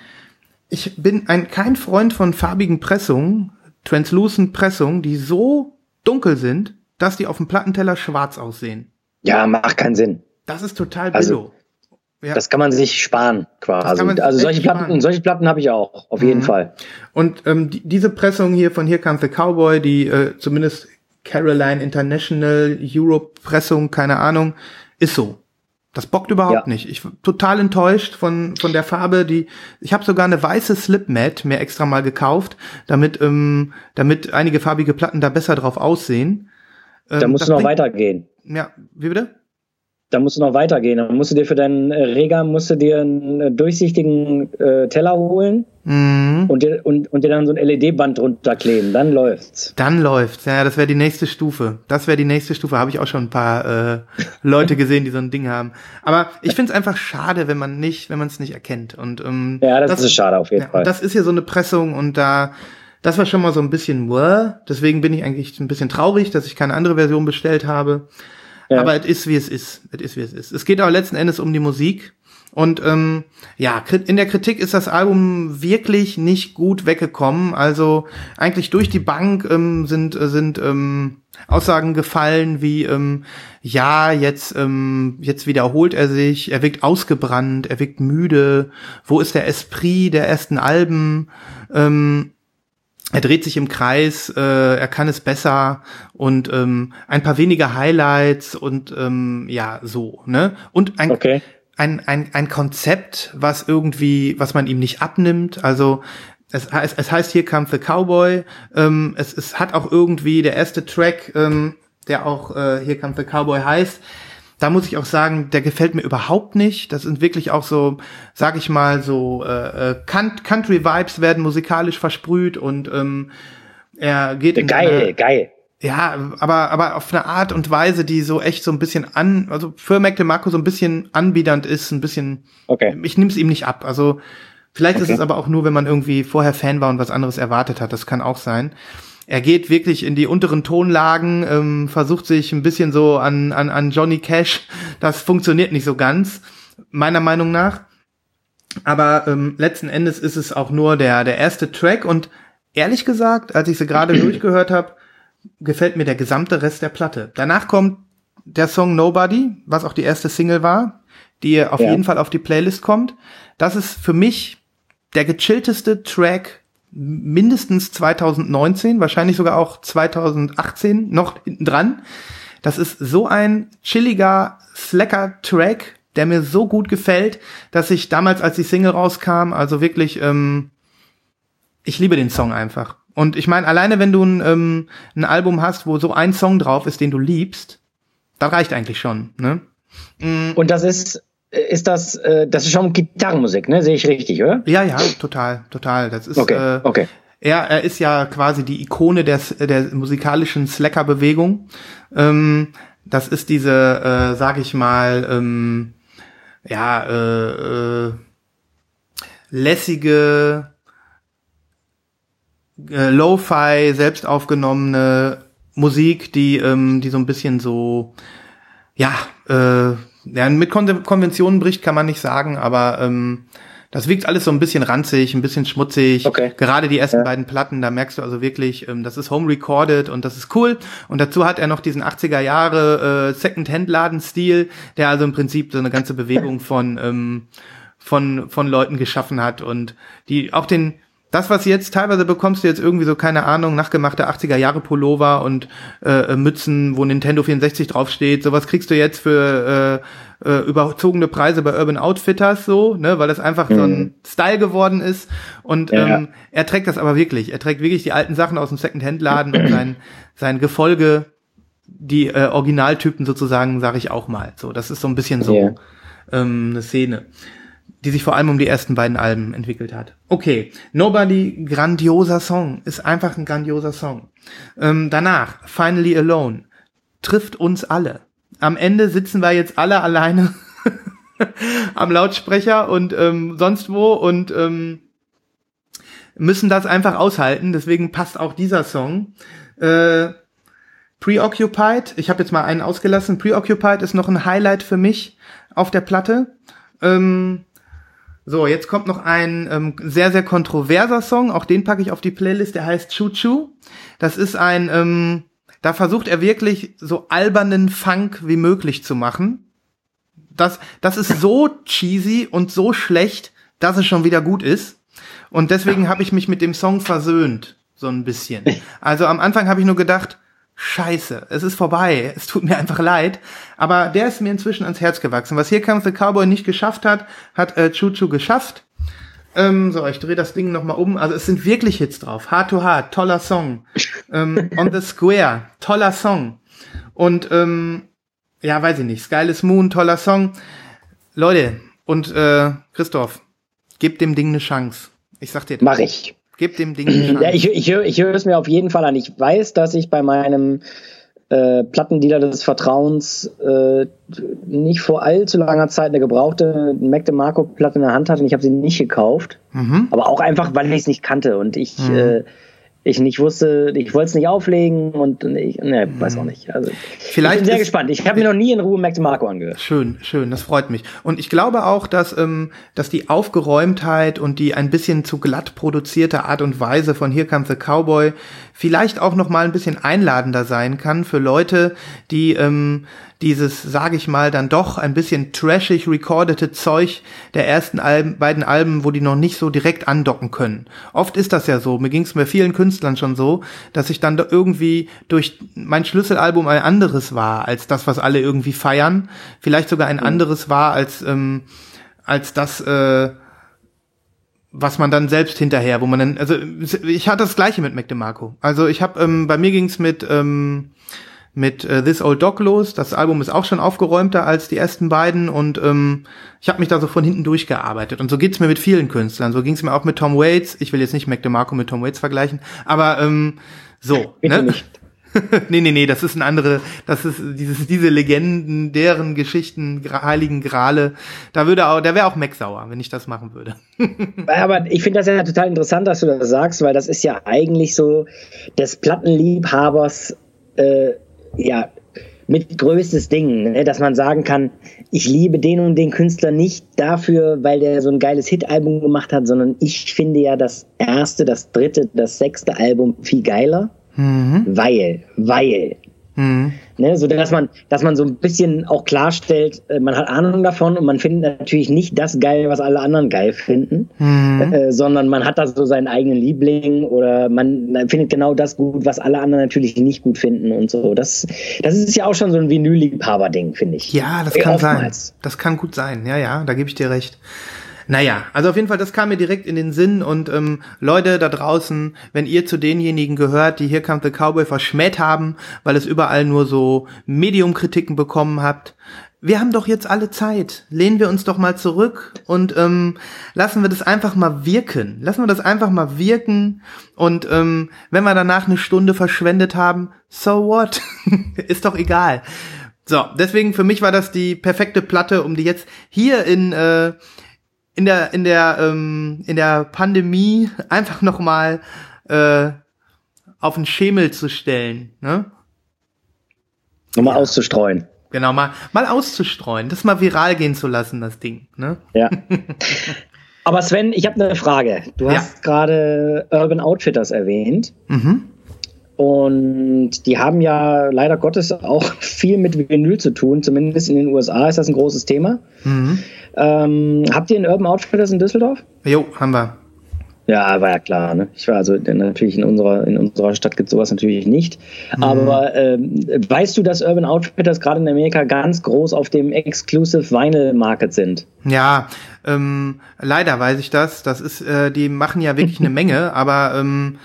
Ich bin ein, kein Freund von farbigen Pressungen, translucent Pressungen, die so dunkel sind, dass die auf dem Plattenteller schwarz aussehen. Ja, macht keinen Sinn. Das ist total billo. Also, ja. Das kann man sich sparen, quasi. Also solche Platten, sparen. solche Platten habe ich auch, auf jeden mhm. Fall. Und ähm, die, diese Pressung hier von Here Comes the Cowboy, die äh, zumindest Caroline International Europe Pressung, keine Ahnung, ist so. Das bockt überhaupt ja. nicht. Ich total enttäuscht von von der Farbe. Die ich habe sogar eine weiße Slipmat mir extra mal gekauft, damit ähm, damit einige farbige Platten da besser drauf aussehen. Ähm, da musst du noch weitergehen. Ja, wie bitte? Da musst du noch weitergehen. Dann musst du dir für deinen äh, Reger musst du dir einen äh, durchsichtigen äh, Teller holen mhm. und, dir, und, und dir dann so ein LED-Band drunter kleben. Dann läuft's. Dann läuft's. Ja, das wäre die nächste Stufe. Das wäre die nächste Stufe. Habe ich auch schon ein paar äh, [LAUGHS] Leute gesehen, die so ein Ding haben. Aber ich finde es einfach schade, wenn man nicht, wenn man es nicht erkennt. Und ähm, ja, das, das ist schade auf jeden ja, Fall. Das ist hier so eine Pressung und da das war schon mal so ein bisschen, deswegen bin ich eigentlich ein bisschen traurig, dass ich keine andere Version bestellt habe. Ja. Aber es ist, wie es ist. Es ist, wie es ist. Es geht aber letzten Endes um die Musik. Und ähm, ja, in der Kritik ist das Album wirklich nicht gut weggekommen. Also eigentlich durch die Bank ähm, sind sind ähm, Aussagen gefallen wie ähm, ja jetzt ähm, jetzt wiederholt er sich, er wirkt ausgebrannt, er wirkt müde. Wo ist der Esprit der ersten Alben? Ähm, er dreht sich im Kreis, äh, er kann es besser und ähm, ein paar weniger Highlights und ähm, ja, so, ne? Und ein, okay. ein, ein, ein Konzept, was irgendwie, was man ihm nicht abnimmt. Also es, heißt, es heißt hier Come the Cowboy. Ähm, es, es hat auch irgendwie der erste Track, ähm, der auch äh, hier Come the Cowboy heißt, da muss ich auch sagen, der gefällt mir überhaupt nicht. Das sind wirklich auch so, sag ich mal, so äh, äh Country-Vibes werden musikalisch versprüht und ähm, er geht in geil, eine, geil. Ja, aber aber auf eine Art und Weise, die so echt so ein bisschen an, also für Mac DeMarco so ein bisschen anbiedernd ist, ein bisschen. Okay. Ich nehme es ihm nicht ab. Also vielleicht okay. ist es aber auch nur, wenn man irgendwie vorher Fan war und was anderes erwartet hat. Das kann auch sein er geht wirklich in die unteren Tonlagen, ähm, versucht sich ein bisschen so an, an, an Johnny Cash. Das funktioniert nicht so ganz, meiner Meinung nach. Aber ähm, letzten Endes ist es auch nur der, der erste Track und ehrlich gesagt, als ich sie gerade [CLEARS THROAT] durchgehört habe, gefällt mir der gesamte Rest der Platte. Danach kommt der Song Nobody, was auch die erste Single war, die auf ja. jeden Fall auf die Playlist kommt. Das ist für mich der gechillteste Track mindestens 2019, wahrscheinlich sogar auch 2018 noch hinten dran. Das ist so ein chilliger, slacker Track, der mir so gut gefällt, dass ich damals, als die Single rauskam, also wirklich, ähm, ich liebe den Song einfach. Und ich meine, alleine wenn du ein, ähm, ein Album hast, wo so ein Song drauf ist, den du liebst, da reicht eigentlich schon. Ne? Mm. Und das ist ist das, äh, das ist schon Gitarrenmusik, ne? Sehe ich richtig, oder? Ja, ja, total, total. Das ist, okay, äh, okay. Er, er ist ja quasi die Ikone der, der musikalischen Slacker-Bewegung. Ähm, das ist diese, äh, sag ich mal, ähm, ja, äh, äh, lässige, äh, Lo-Fi, selbst aufgenommene Musik, die, ähm, die so ein bisschen so, ja, äh, ja, mit Kon Konventionen bricht, kann man nicht sagen, aber ähm, das wirkt alles so ein bisschen ranzig, ein bisschen schmutzig. Okay. Gerade die ersten ja. beiden Platten, da merkst du also wirklich, ähm, das ist home recorded und das ist cool. Und dazu hat er noch diesen 80er Jahre äh, Second-Hand-Laden-Stil, der also im Prinzip so eine ganze Bewegung von ähm, von von Leuten geschaffen hat und die auch den das, was jetzt teilweise bekommst du jetzt irgendwie so, keine Ahnung, nachgemachte 80er Jahre Pullover und äh, Mützen, wo Nintendo 64 draufsteht, sowas kriegst du jetzt für äh, äh, überzogene Preise bei Urban Outfitters so, ne, weil das einfach mhm. so ein mhm. Style geworden ist. Und ja. ähm, er trägt das aber wirklich. Er trägt wirklich die alten Sachen aus dem Second-Hand-Laden und sein, sein Gefolge, die äh, Originaltypen sozusagen, sage ich auch mal. So, das ist so ein bisschen so ja. ähm, eine Szene die sich vor allem um die ersten beiden Alben entwickelt hat. Okay, Nobody, grandioser Song, ist einfach ein grandioser Song. Ähm, danach, Finally Alone, trifft uns alle. Am Ende sitzen wir jetzt alle alleine [LAUGHS] am Lautsprecher und ähm, sonst wo und ähm, müssen das einfach aushalten. Deswegen passt auch dieser Song. Äh, Preoccupied, ich habe jetzt mal einen ausgelassen. Preoccupied ist noch ein Highlight für mich auf der Platte. Ähm, so, jetzt kommt noch ein ähm, sehr, sehr kontroverser Song. Auch den packe ich auf die Playlist. Der heißt Choo Choo. Das ist ein, ähm, da versucht er wirklich so albernen Funk wie möglich zu machen. Das, das ist so cheesy und so schlecht, dass es schon wieder gut ist. Und deswegen habe ich mich mit dem Song versöhnt. So ein bisschen. [LAUGHS] Also am Anfang habe ich nur gedacht, Scheiße, es ist vorbei, es tut mir einfach leid. Aber der ist mir inzwischen ans Herz gewachsen. Was hier Comes the Cowboy nicht geschafft hat, hat äh, Choo geschafft. Ähm, so, ich drehe das Ding nochmal um. Also es sind wirklich Hits drauf. Hard to Hard, toller Song. [LAUGHS] ähm, On the Square, toller Song. Und ähm, ja, weiß ich nicht. Sky is Moon, toller Song. Leute, und äh, Christoph, gebt dem Ding eine Chance. Ich sag dir das. Mach ich. Gib dem Ding. [CLEARS THROAT] Ja, ich, ich, ich höre es mir auf jeden Fall an. Ich weiß, dass ich bei meinem äh, Plattendealer des Vertrauens äh, nicht vor allzu langer Zeit eine gebrauchte Mac DeMarco Platte in der Hand hatte und ich habe sie nicht gekauft. Mhm. Aber auch einfach, weil ich es nicht kannte und ich mhm. äh, ich nicht wusste, ich wollte es nicht auflegen und ich ne, weiß auch nicht. Also Vielleicht ich bin sehr gespannt. Ich habe mir noch nie in Ruhe Mac DeMarco angehört. Schön, schön, das freut mich. Und ich glaube auch, dass ähm, dass die Aufgeräumtheit und die ein bisschen zu glatt produzierte Art und Weise von Here Comes the Cowboy vielleicht auch noch mal ein bisschen einladender sein kann für Leute, die ähm, dieses, sage ich mal, dann doch ein bisschen trashig recordete Zeug der ersten Alben, beiden Alben, wo die noch nicht so direkt andocken können. Oft ist das ja so. Mir ging es bei vielen Künstlern schon so, dass ich dann irgendwie durch mein Schlüsselalbum ein anderes war als das, was alle irgendwie feiern. Vielleicht sogar ein mhm. anderes war als ähm, als das. Äh, was man dann selbst hinterher, wo man dann, also ich hatte das gleiche mit Mac DeMarco. Also ich habe, ähm, bei mir ging's mit ähm, mit äh, This Old Dog los. Das Album ist auch schon aufgeräumter als die ersten beiden und ähm, ich habe mich da so von hinten durchgearbeitet. Und so geht's mir mit vielen Künstlern. So ging's mir auch mit Tom Waits. Ich will jetzt nicht Mac DeMarco mit Tom Waits vergleichen, aber ähm, so. Bitte ne? nicht. [LAUGHS] nee, nee, nee, das ist eine andere, das ist dieses, diese Legenden, deren Geschichten, heiligen Grale. Da würde auch, da wäre auch Mac sauer, wenn ich das machen würde. [LAUGHS] Aber ich finde das ja total interessant, dass du das sagst, weil das ist ja eigentlich so des Plattenliebhabers äh, ja, mit größtes Ding, ne? dass man sagen kann, ich liebe den und den Künstler nicht dafür, weil der so ein geiles Hit-Album gemacht hat, sondern ich finde ja das erste, das dritte, das sechste Album viel geiler, mhm. weil, weil Mhm. Ne, so dass man, dass man so ein bisschen auch klarstellt, äh, man hat Ahnung davon und man findet natürlich nicht das geil, was alle anderen geil finden, mhm. äh, sondern man hat da so seinen eigenen Liebling oder man findet genau das gut, was alle anderen natürlich nicht gut finden und so. Das, das ist ja auch schon so ein Vinyl-Liebhaber-Ding, finde ich. Ja, das kann Oftmals. sein. Das kann gut sein. Ja, ja, da gebe ich dir recht. Naja, also auf jeden Fall, das kam mir direkt in den Sinn und ähm, Leute da draußen, wenn ihr zu denjenigen gehört, die hier Come the Cowboy verschmäht haben, weil es überall nur so Medium-Kritiken bekommen habt, wir haben doch jetzt alle Zeit. Lehnen wir uns doch mal zurück und ähm, lassen wir das einfach mal wirken. Lassen wir das einfach mal wirken. Und ähm, wenn wir danach eine Stunde verschwendet haben, so what? [LAUGHS] Ist doch egal. So, deswegen für mich war das die perfekte Platte, um die jetzt hier in äh, in der in der ähm, in der Pandemie einfach noch mal äh, auf den Schemel zu stellen, ne? Nochmal ja. auszustreuen. Genau, mal, mal auszustreuen, das mal viral gehen zu lassen, das Ding. Ne? Ja. [LAUGHS] Aber Sven, ich habe eine Frage. Du ja. hast gerade Urban Outfitters erwähnt. Mhm. Und die haben ja leider Gottes auch [LAUGHS] viel mit Vinyl zu tun. Zumindest in den USA ist das ein großes Thema. Mhm. Ähm, habt ihr einen Urban Outfitters in Düsseldorf? Jo, haben wir. Ja, war ja klar. Ne? Ich war also natürlich in unserer in unserer Stadt gibt sowas natürlich nicht. Mhm. Aber ähm, weißt du, dass Urban Outfitters gerade in Amerika ganz groß auf dem Exclusive Vinyl Market sind? Ja, ähm, leider weiß ich das. Das ist, äh, die machen ja wirklich eine [LAUGHS] Menge, aber ähm,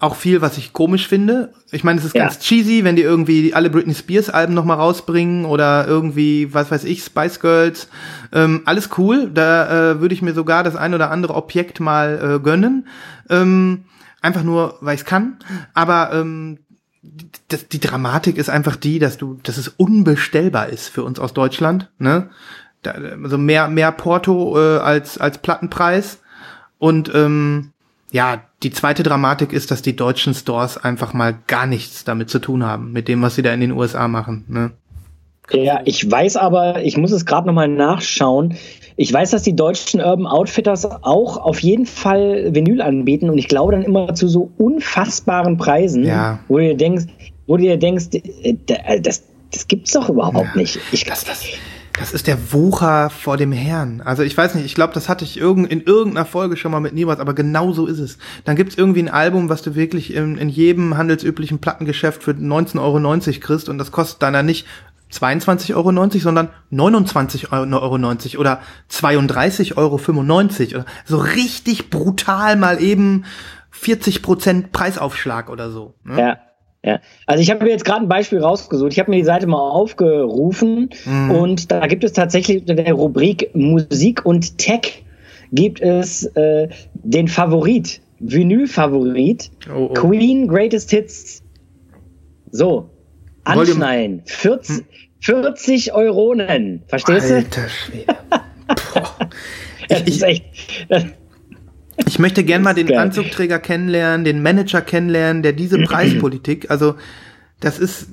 auch viel, was ich komisch finde. Ich meine, es ist Ja. ganz cheesy, wenn die irgendwie alle Britney Spears Alben noch mal rausbringen oder irgendwie, was weiß ich, Spice Girls. Ähm, alles cool. Da äh, würde ich mir sogar das ein oder andere Objekt mal äh, gönnen. Ähm, einfach nur, weil ich es kann. Aber ähm, das, die Dramatik ist einfach die, dass du, dass es unbestellbar ist für uns aus Deutschland. Ne? Da, also mehr, mehr Porto äh, als als Plattenpreis. Und ähm, ja, die zweite Dramatik ist, dass die deutschen Stores einfach mal gar nichts damit zu tun haben, mit dem, was sie da in den USA machen. Ne? Ja, ich weiß aber, ich muss es gerade nochmal nachschauen. Ich weiß, dass die deutschen Urban Outfitters auch auf jeden Fall Vinyl anbieten und ich glaube dann immer zu so unfassbaren Preisen, Ja. wo du dir denkst, wo du dir denkst, äh, da- das, das gibt's doch überhaupt nicht. Ich, Das, das, das ist der Wucher vor dem Herrn. Also ich weiß nicht, ich glaube, das hatte ich irgend, in irgendeiner Folge schon mal mit Nibras, aber genau so ist es. Dann gibt's irgendwie ein Album, was du wirklich in, in jedem handelsüblichen Plattengeschäft für 19,90 Euro kriegst und das kostet dann ja nicht 22,90 Euro, sondern 29,90 Euro oder 32,95 Euro. Oder so richtig brutal mal eben 40 Prozent Preisaufschlag oder so. Ne? Ja. Ja, also ich habe mir jetzt gerade ein Beispiel rausgesucht. Ich habe mir die Seite mal aufgerufen Mhm. und da gibt es tatsächlich unter der Rubrik Musik und Tech gibt es äh, den Favorit, Vinyl-Favorit, Oh, oh. Queen Greatest Hits. So, anschneiden, 40, 40 Euronen, verstehst du? Alter Schwede. [LAUGHS] Boah. Das ist echt, ich möchte gern mal den. Anzugträger kennenlernen, den Manager kennenlernen, der diese Preispolitik, also das ist,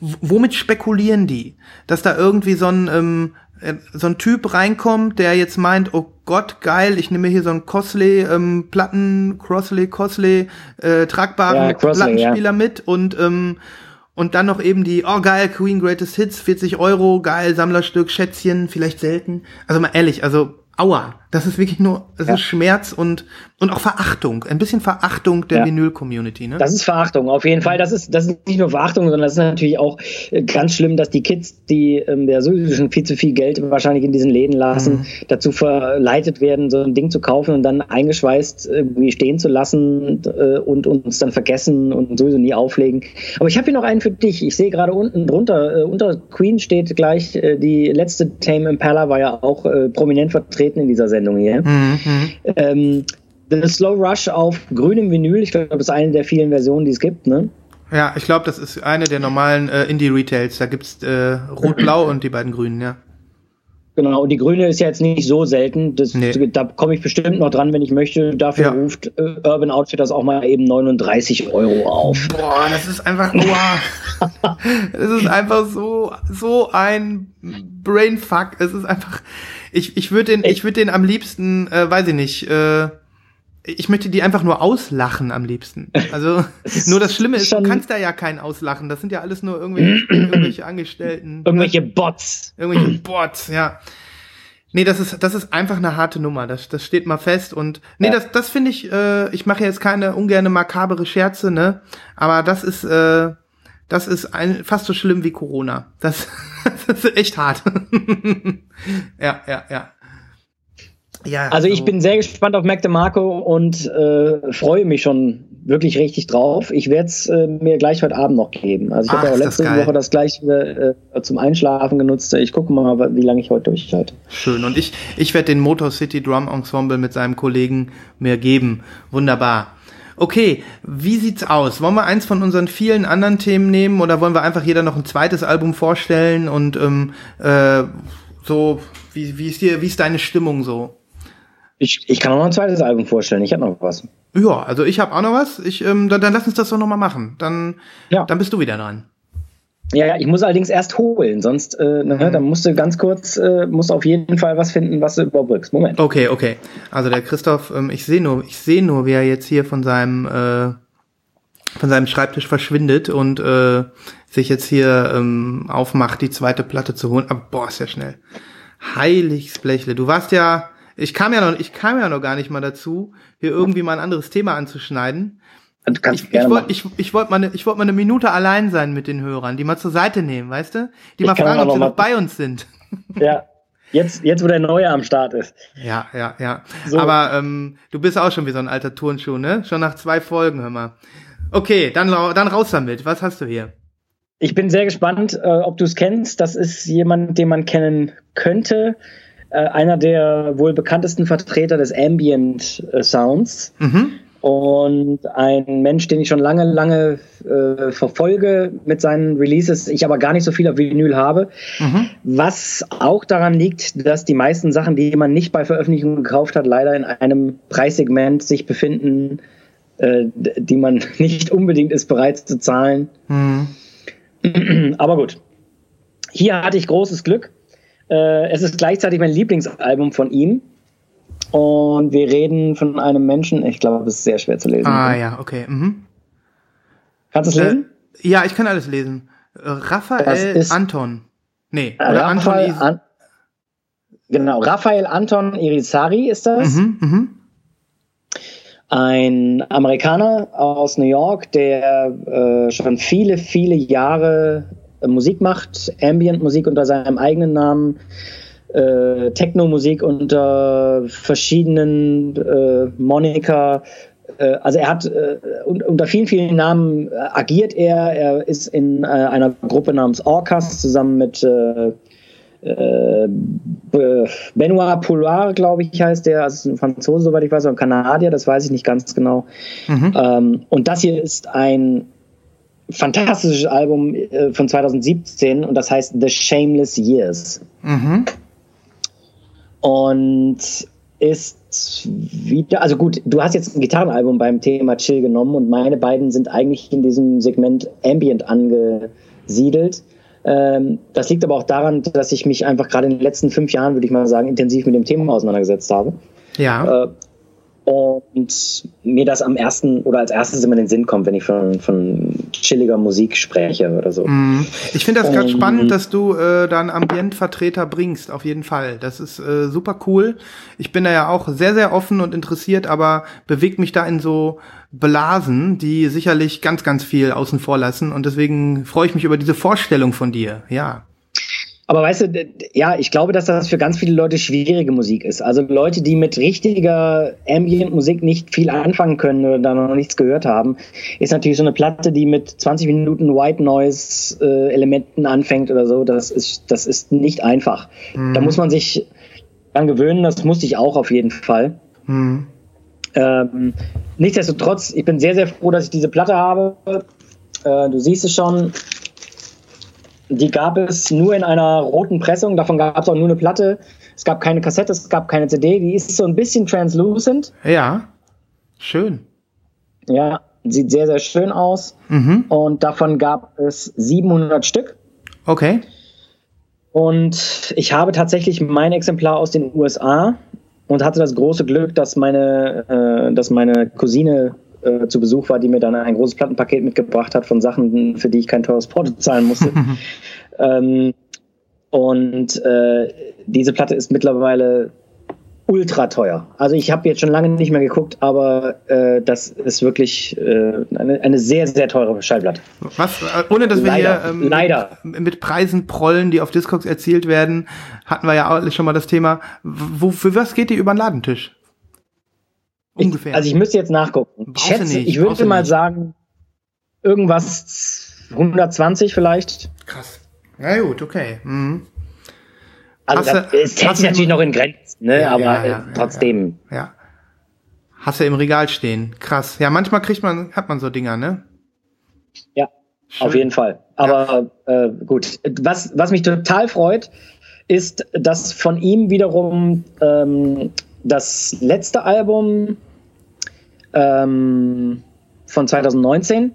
womit spekulieren die? Dass da irgendwie so ein, ähm, äh, so ein Typ reinkommt, der jetzt meint, oh Gott, geil, ich nehme hier so einen Cosley, ähm, Platten, Crossley, Cosley, äh, tragbaren Ja, Crossley, Plattenspieler mit und, ähm, und dann noch eben die, oh geil, Queen Greatest Hits, 40 Euro, geil, Sammlerstück, Schätzchen, vielleicht selten. Also mal ehrlich, also aua, das ist wirklich nur, es Ja. ist Schmerz und, und auch Verachtung, ein bisschen Verachtung der Ja. Vinyl-Community, ne? Das ist Verachtung, auf jeden Fall. Das ist, das ist nicht nur Verachtung, sondern das ist natürlich auch äh, ganz schlimm, dass die Kids, die ähm, ja sowieso schon viel zu viel Geld wahrscheinlich in diesen Läden lassen, Mhm. dazu verleitet werden, so ein Ding zu kaufen und dann eingeschweißt irgendwie stehen zu lassen äh, und uns dann vergessen und sowieso nie auflegen. Aber ich habe hier noch einen für dich. Ich sehe gerade unten drunter, äh, unter Queen steht gleich, äh, die letzte Tame Impala war ja auch äh, prominent vertreten in dieser Sendung hier. Mhm. Ähm, The Slow Rush auf grünem Vinyl, ich glaube, das ist eine der vielen Versionen, die es gibt, ne? Ja, ich glaube, das ist eine der normalen äh, Indie-Retails. Da gibt's äh, Rot-Blau und die beiden Grünen, ja. Genau, und die grüne ist ja jetzt nicht so selten. Das, Nee. Da komme ich bestimmt noch dran, wenn ich möchte. Dafür Ja. ruft äh, Urban Outfitters auch mal eben 39 Euro auf. Boah, das ist einfach, boah. Es [LAUGHS] ist einfach so, so ein Brainfuck. Es ist einfach, ich, ich würde den, ich würde den am liebsten, äh, weiß ich nicht, äh, ich möchte die einfach nur auslachen am liebsten. Also, [LAUGHS] [LAUGHS] nur das Schlimme ist, du kannst da ja keinen auslachen. Das sind ja alles nur irgendwelche, [CLEARS THROAT] irgendwelche Angestellten. Irgendwelche Bots. Irgendwelche Bots, ja. Nee, das ist, das ist einfach eine harte Nummer. Das, das steht mal fest. Und nee, Ja. das, das finde ich, äh, ich mache jetzt keine ungerne makabere Scherze, ne? Aber das ist, äh, das ist ein, fast so schlimm wie Corona. Das, [LAUGHS] das ist echt hart. [LAUGHS] ja, ja, ja. Ja, Also ich so. bin sehr gespannt auf Mac DeMarco und äh, freue mich schon wirklich richtig drauf. Ich werde es äh, mir gleich heute Abend noch geben. Also ich habe ja auch letzte. Woche das gleich äh, zum Einschlafen genutzt. Ich gucke mal, wie lange ich heute durchhalte. Schön. Und ich, ich werde den Motor City Drum Ensemble mit seinem Kollegen mir geben. Wunderbar. Okay, wie sieht's aus? Wollen wir eins von unseren vielen anderen Themen nehmen oder wollen wir einfach jeder noch ein zweites Album vorstellen und ähm, äh, so, wie, wie ist dir, wie ist deine Stimmung so? Ich, ich kann auch noch ein zweites Album vorstellen. Ich habe noch was. Ja, also ich habe auch noch was. Ich, ähm, dann, dann lass uns das doch noch mal machen. Dann, Ja. dann bist du wieder dran. Ja, ja, ich muss allerdings erst holen, sonst äh, Mhm. ne, dann musst du ganz kurz, äh, musst auf jeden Fall was finden, was du überbrückst. Moment. Okay, okay. Also der Christoph, ähm, ich sehe nur, ich sehe nur, wie er jetzt hier von seinem äh, von seinem Schreibtisch verschwindet und äh, sich jetzt hier ähm, aufmacht, die zweite Platte zu holen. Aber boah, ist ja schnell. Heiliges Blechle. Du warst ja, ich kam ja noch, ich kam ja noch gar nicht mal dazu, hier irgendwie mal ein anderes Thema anzuschneiden. Du kannst Ich, gerne ich wollte ich, ich wollt mal, ne- ich wollt mal eine Minute allein sein mit den Hörern, die mal zur Seite nehmen, weißt du? Die mal fragen, ob sie noch bei uns sind. [LAUGHS] Ja. Jetzt, jetzt, wo der Neue am Start ist. Ja, ja, ja. So. Aber ähm, du bist auch schon wie so ein alter Turnschuh, ne? Schon nach zwei Folgen, hör mal. Okay, dann, dann raus damit. Was hast du hier? Ich bin sehr gespannt, äh, ob du es kennst. Das ist jemand, den man kennen könnte. Äh, einer der wohl bekanntesten Vertreter des Ambient äh, Sounds. Mhm. Und ein Mensch, den ich schon lange, lange äh, verfolge mit seinen Releases, ich aber gar nicht so viel auf Vinyl habe. Mhm. Was auch daran liegt, dass die meisten Sachen, die man nicht bei Veröffentlichung gekauft hat, leider in einem Preissegment sich befinden, äh, die man [LAUGHS] nicht unbedingt ist bereit zu zahlen. Mhm. [CLEARS THROAT] Aber gut. Hier hatte ich großes Glück. Äh, es ist gleichzeitig mein Lieblingsalbum von ihm. Und wir reden von einem Menschen, ich glaube, es ist sehr schwer zu lesen. Ah, ja, okay. Mhm. Kannst du es lesen? Äh, ja, ich kann alles lesen. Äh, Raphael Anton. Nee, oder Raphael Anton An Genau, Raphael Anton Irizarry ist das. Mhm, mhm. Ein Amerikaner aus New York, der äh, schon viele, viele Jahre äh, Musik macht, Ambient-Musik unter seinem eigenen Namen äh, Techno-Musik unter verschiedenen äh, Moniker. Äh, also er hat äh, unter vielen, vielen Namen äh, agiert er. Er ist in äh, einer Gruppe namens Orcas zusammen mit Benoit Poulard, glaube ich, heißt der, also ein Franzose, soweit ich weiß, oder ein Kanadier, das weiß ich nicht ganz genau. Mhm. Ähm, und das hier ist ein fantastisches Album von 2017 und das heißt The Shameless Years. Mhm und ist wieder, also gut, du hast jetzt ein Gitarrenalbum beim Thema Chill genommen und meine beiden sind eigentlich in diesem Segment Ambient angesiedelt. Ähm, das liegt aber auch daran, dass ich mich einfach gerade in den letzten fünf Jahren, würde ich mal sagen, intensiv mit dem Thema auseinandergesetzt habe. Ja. Äh, und mir das am ersten oder als erstes immer in den Sinn kommt, wenn ich von, von chilliger Musik spreche oder so. Mhm. Ich finde das gerade spannend, dass du äh, da einen Ambientvertreter bringst, auf jeden Fall. Das ist äh, super cool. Ich bin da ja auch sehr, sehr offen und interessiert, aber bewegt mich da in so Blasen, die sicherlich ganz, ganz viel außen vor lassen. Und deswegen freue ich mich über diese Vorstellung von dir. Ja. Aber weißt du, ja, ich glaube, dass das für ganz viele Leute schwierige Musik ist. Also Leute, die mit richtiger Ambient-Musik nicht viel anfangen können oder da noch nichts gehört haben, ist natürlich so eine Platte, die mit 20 Minuten White Noise-Elementen anfängt oder so. Das ist, das ist nicht einfach. Mhm. Da muss man sich dran gewöhnen. Das musste ich auch auf jeden Fall. Mhm. Ähm, nichtsdestotrotz, ich bin sehr, sehr froh, dass ich diese Platte habe. Äh, du siehst es schon, die gab es nur in einer roten Pressung, davon gab es auch nur eine Platte. Es gab keine Kassette, es gab keine CD. Die ist so ein bisschen translucent. Ja, schön. Ja, sieht sehr, sehr schön aus. Mhm. Und davon gab es 700 Stück. Okay. Und ich habe tatsächlich mein Exemplar aus den USA und hatte das große Glück, dass meine, äh, dass meine Cousine äh, zu Besuch war, die mir dann ein großes Plattenpaket mitgebracht hat von Sachen, für die ich kein teures Porto zahlen musste. [LAUGHS] ähm, und äh, diese Platte ist mittlerweile ultra teuer. Also ich habe jetzt schon lange nicht mehr geguckt, aber äh, das ist wirklich äh, eine, eine sehr, sehr teure Schallplatte. Was, äh, ohne dass wir leider, hier ähm, leider. Mit, mit, Preisen prollen, die auf Discogs erzielt werden, hatten wir ja auch schon mal das Thema. Wo, für was geht die über den Ladentisch? Ungefähr. Ich, also ich müsste jetzt nachgucken. Ich, schätze, ich würde mal nicht. sagen, irgendwas 120 vielleicht. Krass. Na gut, okay. Mhm. Also das, du, es hält sich natürlich noch in Grenzen, ne? Ja, aber ja, ja, trotzdem. Ja, Hast du im Regal stehen. Krass. Ja, manchmal kriegt man, hat man so Dinger, ne? Ja, Schön. auf jeden Fall. Aber äh, gut. Was, was mich total freut, ist, dass von ihm wiederum ähm, das letzte Album ähm, von 2019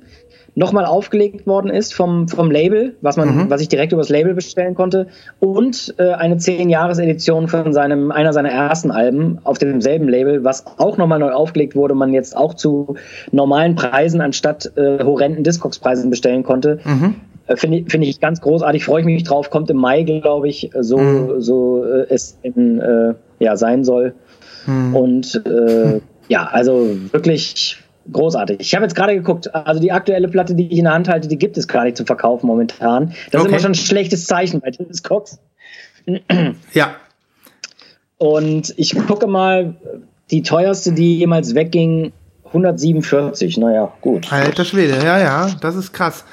nochmal aufgelegt worden ist vom, vom Label, was man, mhm. was ich direkt übers Label bestellen konnte, und äh, eine 10-Jahres-Edition von seinem, einer seiner ersten Alben auf demselben Label, was auch nochmal neu aufgelegt wurde, man jetzt auch zu normalen Preisen anstatt äh, horrenden Discogs-Preisen bestellen konnte. Mhm. Äh, Finde ich, find ich ganz großartig, freue ich mich drauf, kommt im Mai, glaube ich, so, mhm. so äh, es in, äh, ja, sein soll. Mhm. Und äh, [LAUGHS] ja, also wirklich großartig. Ich habe jetzt gerade geguckt, also die aktuelle Platte, die ich in der Hand halte, die gibt es gar nicht zum Verkaufen momentan. Das okay. ist immer schon ein schlechtes Zeichen bei Discogs. [CLEARS THROAT] Ja, Und ich gucke mal, die teuerste, die jemals wegging, 147. Naja, gut. Alter Schwede, ja, ja, das ist krass.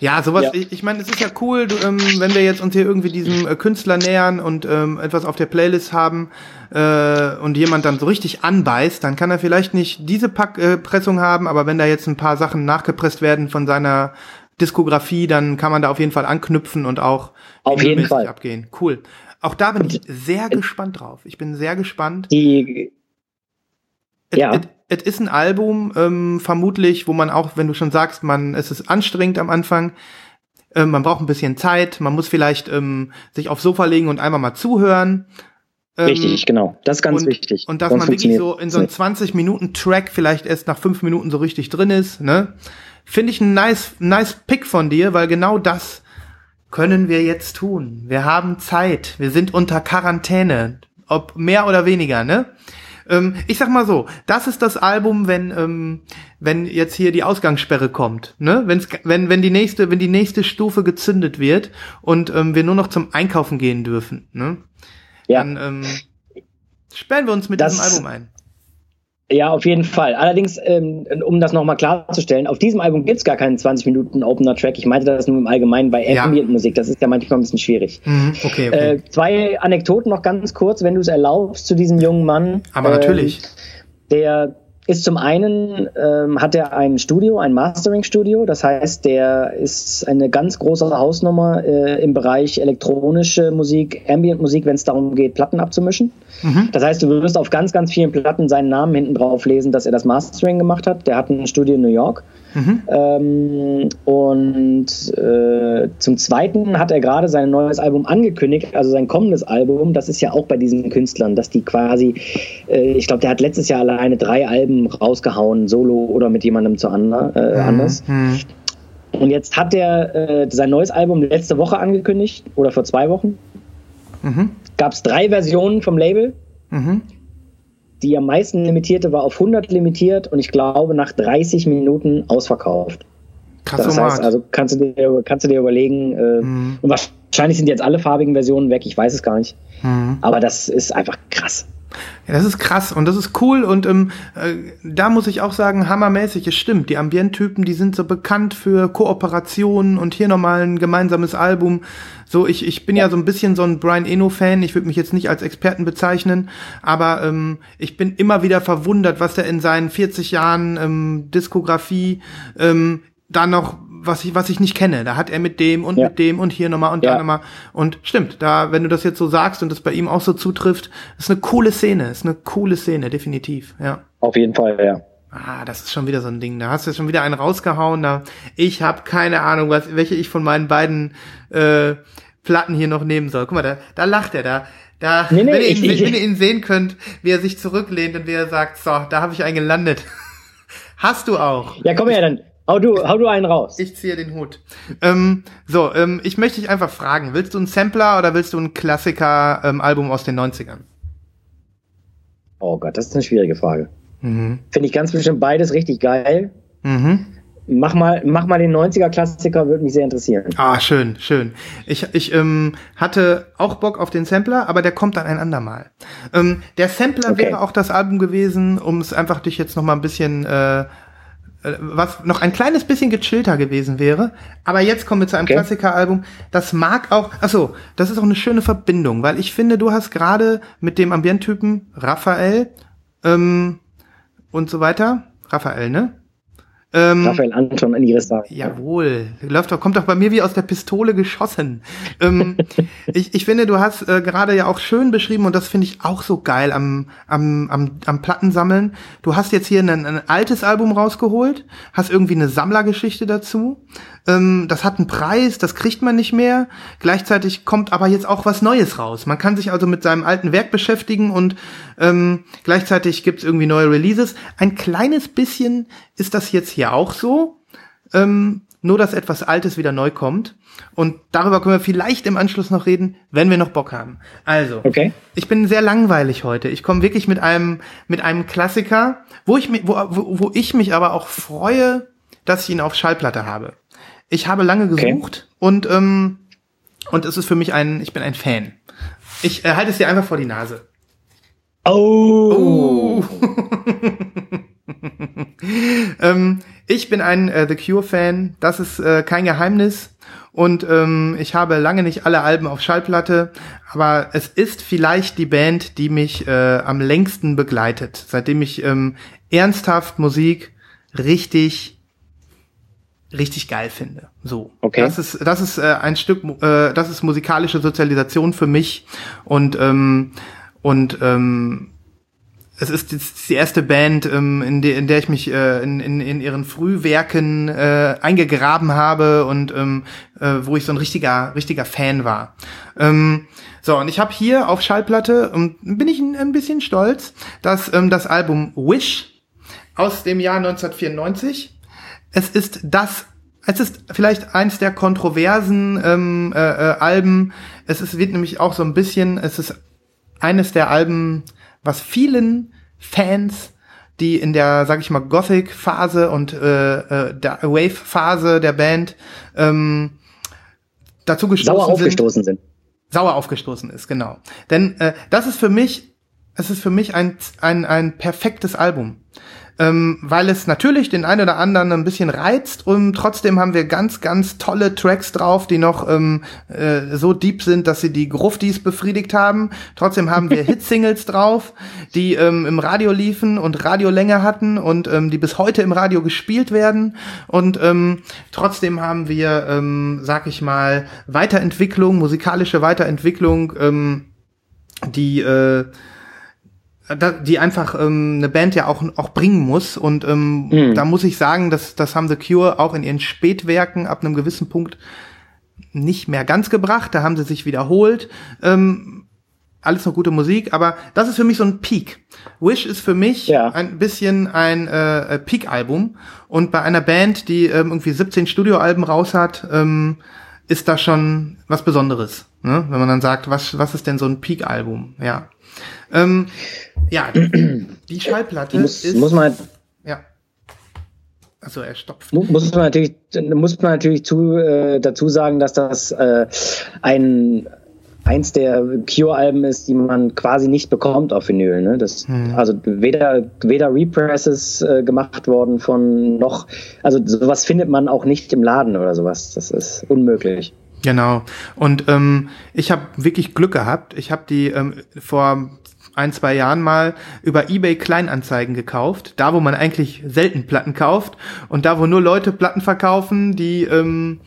Ja, sowas, ja. ich, ich meine, es ist ja cool, du, ähm, wenn wir jetzt uns hier irgendwie diesem äh, Künstler nähern und ähm, etwas auf der Playlist haben äh, und jemand dann so richtig anbeißt, dann kann er vielleicht nicht diese Pack, äh, Pressung haben, aber wenn da jetzt ein paar Sachen nachgepresst werden von seiner Diskografie, dann kann man da auf jeden Fall anknüpfen und auch auf jeden Fall abgehen. Cool. Auch da bin ich sehr gespannt drauf. Ich bin sehr gespannt. Die ja. Es ist ein Album, ähm, vermutlich, wo man auch, wenn du schon sagst, man, es ist anstrengend am Anfang, ähm, man braucht ein bisschen Zeit, man muss vielleicht ähm, sich aufs Sofa legen und einmal mal zuhören. Ähm, Richtig, genau. Das ist ganz und, wichtig. Und dass Sonst man wirklich so in so einem 20-Minuten-Track vielleicht erst nach fünf Minuten so richtig drin ist, ne? Finde ich ein nice, nice Pick von dir, weil genau das können wir jetzt tun. Wir haben Zeit. Wir sind unter Quarantäne. Ob mehr oder weniger, ne? Ähm, ich sag mal so, das ist das Album, wenn, ähm, wenn jetzt hier die Ausgangssperre kommt, ne? Wenn's, wenn, wenn die nächste, wenn die nächste Stufe gezündet wird und ähm, wir nur noch zum Einkaufen gehen dürfen, ne? Ja. Dann ähm, sperren wir uns mit das, diesem Album ein. Ja, auf jeden Fall. Allerdings, ähm, um das nochmal klarzustellen, auf diesem Album gibt's gar keinen 20 Minuten Opener-Track. Ich meinte das nur im Allgemeinen bei ja. Ambient-Musik. Das ist ja manchmal ein bisschen schwierig. Mhm, okay, okay. Äh, zwei Anekdoten noch ganz kurz, wenn du es erlaubst, zu diesem jungen Mann. Aber natürlich. Äh, der ist zum einen, ähm, hat er ein Studio, ein Mastering-Studio. Das heißt, der ist eine ganz große Hausnummer äh, im Bereich elektronische Musik, Ambient-Musik, wenn es darum geht, Platten abzumischen. Mhm. Das heißt, du wirst auf ganz, ganz vielen Platten seinen Namen hinten drauf lesen, dass er das Mastering gemacht hat. Der hat ein Studio in New York. Mhm. Ähm, und äh, zum Zweiten hat er gerade sein neues Album angekündigt, also sein kommendes Album. Das ist ja auch bei diesen Künstlern, dass die quasi, äh, ich glaube, der hat letztes Jahr alleine drei Alben rausgehauen, solo oder mit jemandem zu ander, äh, mhm. anders. Mhm. Und jetzt hat er äh, sein neues Album letzte Woche angekündigt oder vor zwei Wochen. Mhm. Gab es drei Versionen vom Label. Mhm. Die am meisten limitierte war auf 100 limitiert und ich glaube nach 30 Minuten ausverkauft. Krass, das heißt, also kannst du dir, kannst du dir überlegen, äh, mhm. und wahrscheinlich sind jetzt alle farbigen Versionen weg, ich weiß es gar nicht. Mhm. Aber das ist einfach krass. Ja, das ist krass und das ist cool und ähm, äh, da muss ich auch sagen, hammermäßig, es stimmt. Die Ambient-Typen, die sind so bekannt für Kooperationen und hier nochmal ein gemeinsames Album. So, ich, ich bin ja. ja so ein bisschen so ein Brian Eno-Fan, ich würde mich jetzt nicht als Experten bezeichnen, aber ähm, ich bin immer wieder verwundert, was er in seinen 40 Jahren ähm, Diskografie ähm, da noch was ich, was ich nicht kenne. Da hat er mit dem und ja. mit dem und hier nochmal und ja. da nochmal. Und stimmt, da, wenn du das jetzt so sagst und das bei ihm auch so zutrifft, ist eine coole Szene, ist eine coole Szene, definitiv, ja. Auf jeden Fall, ja. Ah, das ist schon wieder so ein Ding. Da hast du schon wieder einen rausgehauen. Da ich habe keine Ahnung, was, welche ich von meinen beiden äh, Platten hier noch nehmen soll. Guck mal, da, da lacht er da. Da, nee, nee, wenn, ihr ihn, ich, wenn ihr ihn sehen könnt, wie er sich zurücklehnt und wie er sagt, so, da habe ich einen gelandet. [LAUGHS] Hast du auch. Ja, komm her, dann, Hau du, hau du einen raus. Ich ziehe den Hut. Ähm, so, ähm, ich möchte dich einfach fragen, willst du einen Sampler oder willst du ein Klassiker-Album ähm, aus den 90ern? Oh Gott, das ist eine schwierige Frage. Mhm. Finde ich ganz bestimmt beides richtig geil. Mhm. Mach mal, mach mal den 90er-Klassiker, würde mich sehr interessieren. Ah, schön, schön. Ich, ich ähm, hatte auch Bock auf den Sampler, aber der kommt dann ein andermal. Ähm, der Sampler okay. wäre auch das Album gewesen, um es einfach dich jetzt noch mal ein bisschen äh, was noch ein kleines bisschen gechillter gewesen wäre. Aber jetzt kommen wir zu einem okay. Klassikeralbum. Das mag auch, achso, das ist auch eine schöne Verbindung, weil ich finde, du hast gerade mit dem Ambienttypen Raphael ähm, und so weiter, Raphael, ne? Ähm, Raphael Anton in Irissa. Jawohl, läuft doch, kommt doch bei mir wie aus der Pistole geschossen. ähm, [LAUGHS] ich, ich finde, du hast äh, gerade ja auch schön beschrieben und das finde ich auch so geil am, am, am, am Plattensammeln. Du hast jetzt hier ein, ein altes Album rausgeholt, hast irgendwie eine Sammlergeschichte dazu. Ähm, das hat einen Preis, das kriegt man nicht mehr. Gleichzeitig kommt aber jetzt auch was Neues raus. Man kann sich also mit seinem alten Werk beschäftigen und ähm, gleichzeitig gibt's irgendwie neue Releases. Ein kleines bisschen ist das jetzt hier auch so. Ähm, nur, dass etwas Altes wieder neu kommt. Und darüber können wir vielleicht im Anschluss noch reden, wenn wir noch Bock haben. Also, okay. ich bin sehr langweilig heute. Ich komme wirklich mit einem, mit einem Klassiker, wo ich, wo, wo, wo ich mich aber auch freue, dass ich ihn auf Schallplatte habe. Ich habe lange gesucht okay. und, ähm, und es ist für mich ein, ich bin ein Fan. Ich äh, halte es dir einfach vor die Nase. Oh! [LAUGHS] ähm, ich bin ein äh, The Cure-Fan, das ist äh, kein Geheimnis. Und ähm, ich habe lange nicht alle Alben auf Schallplatte, aber es ist vielleicht die Band, die mich äh, am längsten begleitet, seitdem ich ähm, ernsthaft Musik richtig richtig geil finde. So, Okay. das ist das ist äh, ein Stück, äh, das ist musikalische Sozialisation für mich und ähm, und ähm, es ist jetzt die erste Band, ähm, in, der, in der ich mich äh, in, in, in ihren Frühwerken äh, eingegraben habe und ähm, äh, wo ich so ein richtiger, richtiger Fan war. Ähm, so, und ich habe hier auf Schallplatte, und bin ich ein, ein bisschen stolz, dass ähm, das Album Wish aus dem Jahr 1994, es ist das es ist vielleicht eins der kontroversen ähm, äh, äh, Alben. Es ist, wird nämlich auch so ein bisschen, es ist eines der Alben, was vielen Fans, die in der, sag ich mal, Gothic-Phase und äh, äh, der Wave-Phase der Band ähm, dazu gestoßen Sauer sind, aufgestoßen sind. sauer aufgestoßen ist, genau. Denn äh, das ist für mich, es ist für mich ein, ein, ein perfektes Album. Ähm, weil es natürlich den einen oder anderen ein bisschen reizt und trotzdem haben wir ganz, ganz tolle Tracks drauf, die noch ähm, äh, so deep sind, dass sie die Gruftis befriedigt haben. Trotzdem haben wir [LAUGHS] Hitsingles drauf, die ähm, im Radio liefen und Radiolänge hatten und ähm, die bis heute im Radio gespielt werden. Und ähm, trotzdem haben wir, ähm, sag ich mal, Weiterentwicklung, musikalische Weiterentwicklung, ähm, die äh, die einfach ähm, eine Band ja auch auch bringen muss und ähm, Mhm. da muss ich sagen, dass das haben The Cure auch in ihren Spätwerken ab einem gewissen Punkt nicht mehr ganz gebracht. Da haben sie sich wiederholt. Ähm, alles noch gute Musik, aber das ist für mich so ein Peak. Wish ist für mich Ja. ein bisschen ein äh, äh, Peak-Album und bei einer Band, die ähm, irgendwie 17 Studioalben raus hat, ähm, ist da schon was Besonderes. Ne? Wenn man dann sagt, was was ist denn so ein Peak-Album? Ja. Ähm, ja, die Schallplatte Muss, ist. muss man ja. Also er stopft. Mu- muss man natürlich, muss man natürlich zu, äh, dazu sagen, dass das äh, ein eins der Cure-Alben ist, die man quasi nicht bekommt auf Vinyl. Ne? Das, Also weder, weder Represses äh, gemacht worden von noch, also sowas findet man auch nicht im Laden oder sowas. Das ist unmöglich. Genau. Und ähm, ich habe wirklich Glück gehabt. Ich habe die ähm, vor ein, zwei Jahren mal über eBay Kleinanzeigen gekauft. Da, wo man eigentlich selten Platten kauft. Und da, wo nur Leute Platten verkaufen, die, ähm,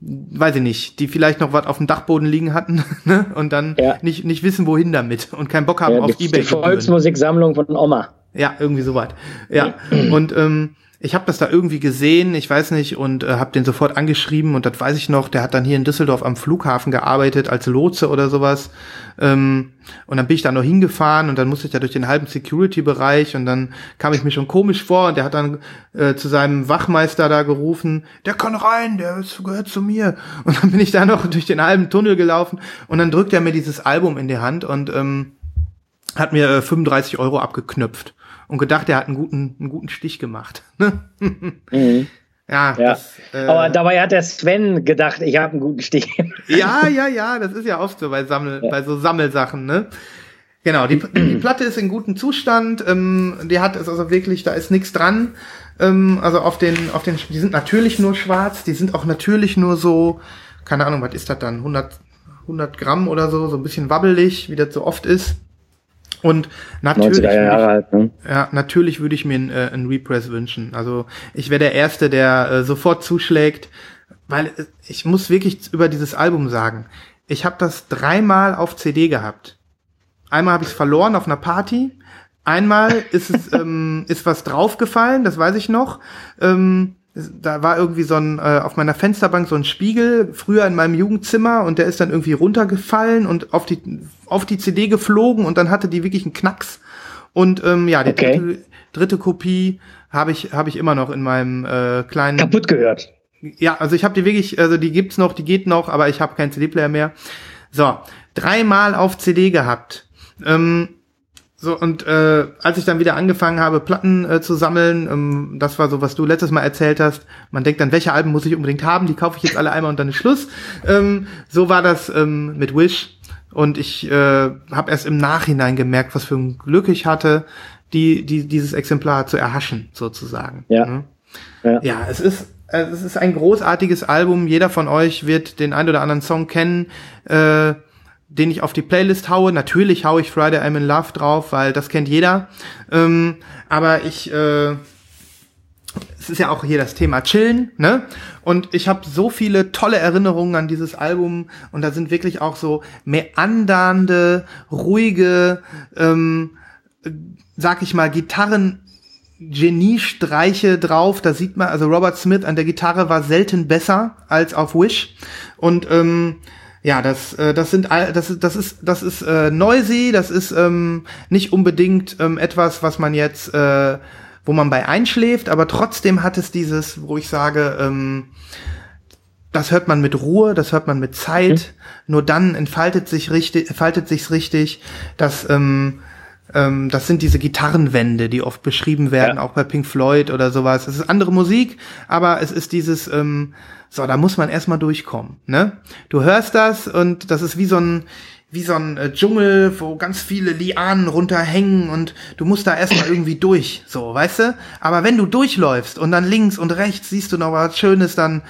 weiß ich nicht, die vielleicht noch was auf dem Dachboden liegen hatten [LAUGHS] ne? und dann Ja. nicht, nicht wissen, wohin damit und keinen Bock haben Ja, auf eBay. die Volksmusiksammlung von Oma. Ja, irgendwie soweit. Ja, und ähm, ich habe das da irgendwie gesehen, ich weiß nicht, und äh, habe den sofort angeschrieben und das weiß ich noch, der hat dann hier in Düsseldorf am Flughafen gearbeitet als Lotse oder sowas. Ähm, und dann bin ich da noch hingefahren und dann musste ich da durch den halben Security-Bereich und dann kam ich mir schon komisch vor und der hat dann äh, zu seinem Wachmeister da gerufen, der kann rein, der gehört zu mir. Und dann bin ich da noch durch den halben Tunnel gelaufen und dann drückt er mir dieses Album in die Hand und ähm, hat mir äh, 35 Euro abgeknüpft und gedacht, er hat einen guten, einen guten Stich gemacht. Ne? Mhm. ja, Ja. Das, äh, Aber dabei hat der Sven gedacht, ich habe einen guten Stich. [LAUGHS] ja, ja, ja, das ist ja oft so bei, Sammel, bei so Sammelsachen, ne? Genau, die, [CLEARS THROAT] die Platte ist in gutem Zustand, ähm, die hat es also wirklich, da ist nichts dran. Ähm, also auf den, auf den, die sind natürlich nur schwarz, die sind auch natürlich nur so, keine Ahnung, was ist das dann, 100, 100 Gramm oder so, so ein bisschen wabbelig, wie das so oft ist. Und natürlich 90er würde ich. Ne? ja, natürlich würde ich mir einen, äh, einen Repress wünschen. Also ich wäre der Erste, der äh, sofort zuschlägt, weil äh, ich muss wirklich über dieses Album sagen, ich habe das dreimal auf CD gehabt. Einmal habe ich es verloren auf einer Party. Einmal ist es [LAUGHS] ähm, ist was draufgefallen, das weiß ich noch. Ähm, da war irgendwie so ein äh, auf meiner Fensterbank so ein Spiegel früher in meinem Jugendzimmer und der ist dann irgendwie runtergefallen und auf die auf die CD geflogen und dann hatte die wirklich einen Knacks und ähm, ja die Okay. dritte, dritte Kopie habe ich habe ich immer noch in meinem äh, kleinen Kaputt gehört. ja, also ich habe die wirklich, also die gibt's noch, die geht noch, aber ich habe keinen CD-Player mehr. So, dreimal auf CD gehabt. Ähm, so, und äh, als ich dann wieder angefangen habe, Platten äh, zu sammeln, ähm, das war so, was du letztes Mal erzählt hast, man denkt dann, welche Alben muss ich unbedingt haben, die kaufe ich jetzt alle einmal und dann ist Schluss. Ähm, so war das ähm, mit Wish. Und ich äh, habe erst im Nachhinein gemerkt, was für ein Glück ich hatte, die, die, dieses Exemplar zu erhaschen, sozusagen. Ja. Mhm. Ja. Ja, es ist, es ist ein großartiges Album. Jeder von euch wird den ein oder anderen Song kennen, äh, den ich auf die Playlist haue. Natürlich haue ich Friday I'm in Love drauf, weil das kennt jeder. Ähm, aber ich, äh, es ist ja auch hier das Thema Chillen, ne? Und ich habe so viele tolle Erinnerungen an dieses Album und da sind wirklich auch so meandernde, ruhige, ähm, sag ich mal, Gitarren Geniestreiche drauf. Da sieht man, also Robert Smith an der Gitarre war selten besser als auf Wish. Und ähm, ja, das, äh, das sind, all- das ist, das ist, das ist äh, noisy. Das ist ähm, nicht unbedingt ähm, etwas, was man jetzt, äh, wo man bei einschläft, aber trotzdem hat es dieses, wo ich sage, ähm, das hört man mit Ruhe, das hört man mit Zeit. Nur dann entfaltet sich richtig, entfaltet sich's richtig. dass ähm, ähm, das sind diese Gitarrenwände, die oft beschrieben werden, Ja. auch bei Pink Floyd oder sowas. Es ist andere Musik, aber es ist dieses, ähm, so, da muss man erstmal durchkommen. Ne? Du hörst das und das ist wie so ein, wie so ein äh, Dschungel, wo ganz viele Lianen runterhängen und du musst da erstmal irgendwie durch, so, weißt du? Aber wenn du durchläufst und dann links und rechts siehst du noch was Schönes, dann,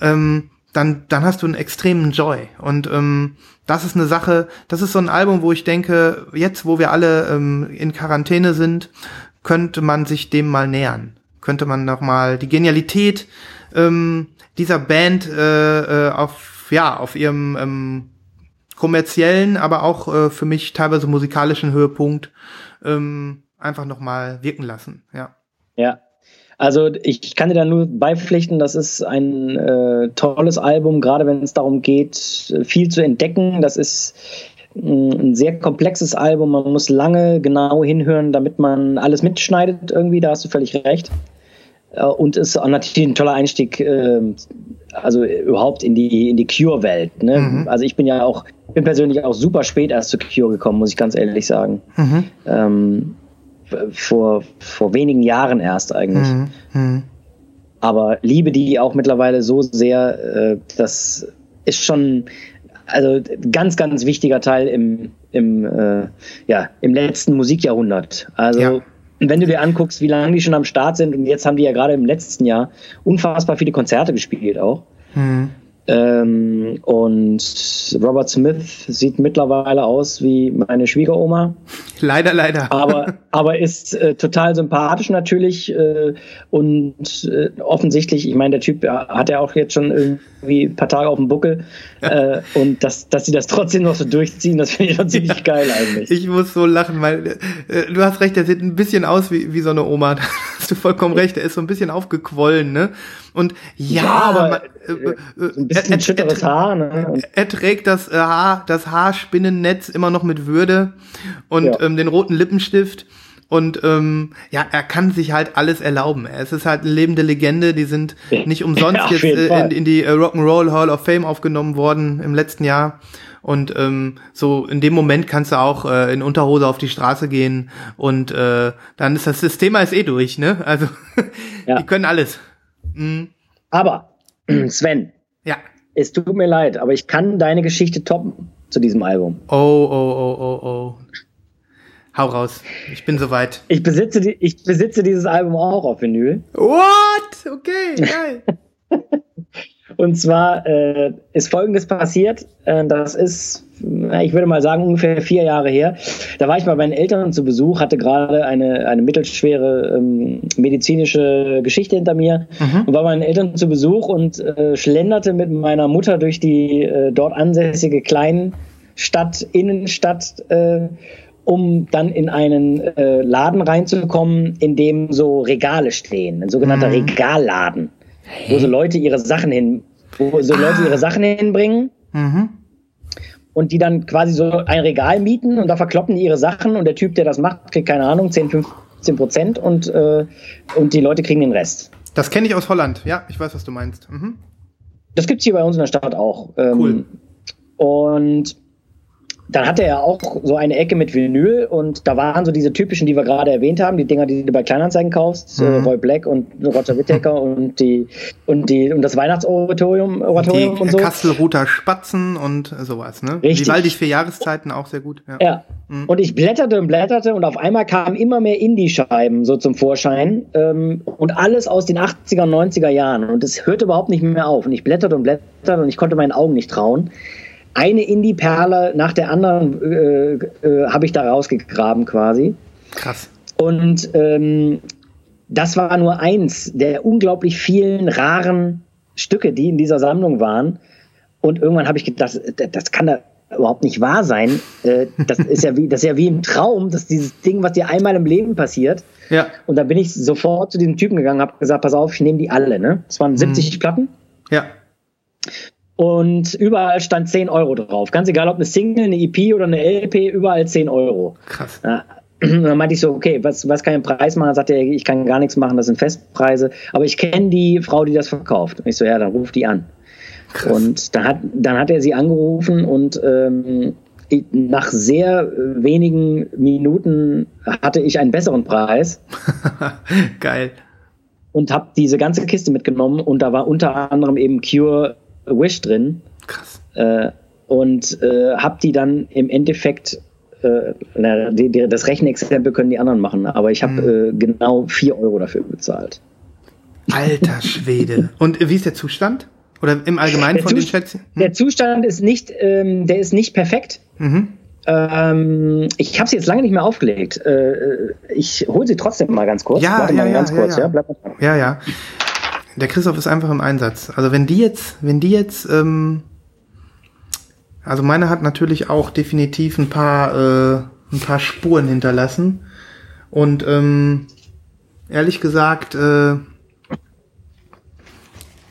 ähm, dann, dann hast du einen extremen Joy. Und ähm, das ist eine Sache, das ist so ein Album, wo ich denke, jetzt, wo wir alle ähm, in Quarantäne sind, könnte man sich dem mal nähern. Könnte man noch mal die Genialität ähm, dieser Band äh, äh, auf, ja, auf ihrem ähm, kommerziellen, aber auch äh, für mich teilweise musikalischen Höhepunkt ähm, einfach noch mal wirken lassen. Ja. Ja. Also ich kann dir da nur beipflichten, das ist ein äh, tolles Album, gerade wenn es darum geht, viel zu entdecken. Das ist mh, ein sehr komplexes Album. Man muss lange genau hinhören, damit man alles mitschneidet irgendwie. Da hast du völlig recht. Äh, Und ist auch natürlich ein toller Einstieg, äh, also überhaupt in die, in die Cure-Welt. Ne? Mhm. Also ich bin ja auch, bin persönlich auch super spät erst zu Cure gekommen, muss ich ganz ehrlich sagen. Mhm. Ähm, vor, vor wenigen Jahren erst eigentlich. Mhm. Mhm. Aber liebe die auch mittlerweile so sehr, äh, das ist schon also ganz, ganz wichtiger Teil im, im, äh, ja, im letzten Musikjahrhundert. Also Ja. wenn du dir anguckst, wie lange die schon am Start sind und jetzt haben die ja gerade im letzten Jahr unfassbar viele Konzerte gespielt auch. Mhm. Ähm, und Robert Smith sieht mittlerweile aus wie meine Schwiegeroma Leider, leider. aber, [LAUGHS] aber ist äh, total sympathisch natürlich äh, und äh, offensichtlich, ich meine, der Typ ja, hat ja auch jetzt schon irgendwie ein paar Tage auf dem Buckel äh, und dass, dass sie das trotzdem noch so durchziehen, das finde ich schon ziemlich geil eigentlich. Ich muss so lachen, weil äh, du hast recht, der sieht ein bisschen aus wie, wie so eine Oma. [LAUGHS] Hast du vollkommen recht, der ist so ein bisschen aufgequollen, ne? Und ja, Ja, aber, man- äh, äh, Ein bisschen er, schütteres Haar, ne? Er trägt das äh, Haar, das Haarspinnennetz immer noch mit Würde und Ja. ähm, den roten Lippenstift. Und ähm, ja, er kann sich halt alles erlauben. Es ist halt eine lebende Legende. Die sind nicht [LAUGHS] umsonst Ja, jetzt äh, in, in die äh, Rock'n'Roll Hall of Fame aufgenommen worden im letzten Jahr. Und ähm, so in dem Moment kannst du auch äh, in Unterhose auf die Straße gehen und äh, dann ist das, das Thema ist eh durch, ne? Also [LAUGHS] Ja. die können alles. Mhm. aber [CLEARS THROAT] Sven, Ja. es tut mir leid, aber ich kann deine Geschichte toppen zu diesem Album. Oh, oh, oh, oh, oh. Hau raus. Ich bin soweit. Ich besitze, die, ich besitze dieses Album auch auf Vinyl. What? Okay, geil. [LAUGHS] Und zwar äh, ist Folgendes passiert. Äh, das ist, ich würde mal sagen, ungefähr vier Jahre her. Da war ich bei meinen Eltern zu Besuch, hatte gerade eine, eine mittelschwere ähm, medizinische Geschichte hinter mir und war bei meinen Eltern zu Besuch und äh, schlenderte mit meiner Mutter durch die äh, dort ansässige Kleinstadt, Innenstadt, äh, um dann in einen äh, Laden reinzukommen, in dem so Regale stehen, ein sogenannter Regalladen wo so Leute ihre Sachen hin, wo so Leute ihre Sachen hinbringen Mhm. und die dann quasi so ein Regal mieten und da verkloppen die ihre Sachen und der Typ, der das macht, kriegt keine Ahnung, 10, 15 Prozent und, äh, und die Leute kriegen den Rest. Das kenne ich aus Holland. Ja, ich weiß, was du meinst. Mhm. Das gibt's hier bei uns in der Stadt auch. Ähm, Cool. Und dann hatte er auch so eine Ecke mit Vinyl und da waren so diese typischen, die wir gerade erwähnt haben, die Dinger, die du bei Kleinanzeigen kaufst, mhm. Roy Black und Roger Whittaker [LAUGHS] und die und die und das Weihnachtsoratorium Oratorium die und so. Kastelruther Spatzen und sowas, ne? Richtig. Vivaldi für Jahreszeiten auch sehr gut. Ja. Ja. Mhm. Und ich blätterte und blätterte und auf einmal kamen immer mehr Indie-Scheiben so zum Vorschein ähm, und alles aus den 80er und 90er Jahren und es hörte überhaupt nicht mehr auf und ich blätterte und blätterte und ich konnte meinen Augen nicht trauen eine Indie-Perle nach der anderen äh, äh, habe ich da rausgegraben quasi. Krass. Und ähm, das war nur eins der unglaublich vielen raren Stücke, die in dieser Sammlung waren. Und irgendwann habe ich gedacht, das, das kann da überhaupt nicht wahr sein. Äh, das [LAUGHS] ist ja wie, das ist ja wie im Traum, dass dieses Ding, was dir einmal im Leben passiert. Ja. Und dann bin ich sofort zu diesem Typen gegangen, habe gesagt, pass auf, ich nehme die alle. Ne? Es waren 70 Platten. Ja. Und überall stand 10 Euro drauf. Ganz egal, ob eine Single, eine EP oder eine LP, überall 10 Euro. Krass. Ja. Und [CLEARS THROAT] dann meinte ich so, okay, was, was kann ich im Preis machen? Dann sagte er, ich kann gar nichts machen, das sind Festpreise. Aber ich kenne die Frau, die das verkauft. Und ich so, ja, dann ruf die an. Krass. Und dann hat, dann hat er sie angerufen und ähm, ich, nach sehr wenigen Minuten hatte ich einen besseren Preis [LAUGHS] Geil. und habe diese ganze Kiste mitgenommen und da war unter anderem eben Cure Wish drin. Krass. Äh, und äh, habe die dann im Endeffekt, äh, na, die, die, das Rechenexempel können die anderen machen, aber ich habe äh, genau 4 Euro dafür bezahlt. Alter Schwede. Und äh, wie ist der Zustand? Oder im Allgemeinen Der von den Zus- Schätzchen? Der Zustand ist nicht, ähm, der ist nicht perfekt. Mhm. Ähm, ich habe sie jetzt lange nicht mehr aufgelegt. Äh, ich hole sie trotzdem mal ganz kurz. Ja, Warte ja, mal ja, ganz ja, kurz, ja. ja. Bleib mal dran. Ja, ja. Der Christoph ist einfach im Einsatz. Also wenn die jetzt, wenn die jetzt, ähm, also meine hat natürlich auch definitiv ein paar, äh, ein paar Spuren hinterlassen. Und ähm, ehrlich gesagt, äh,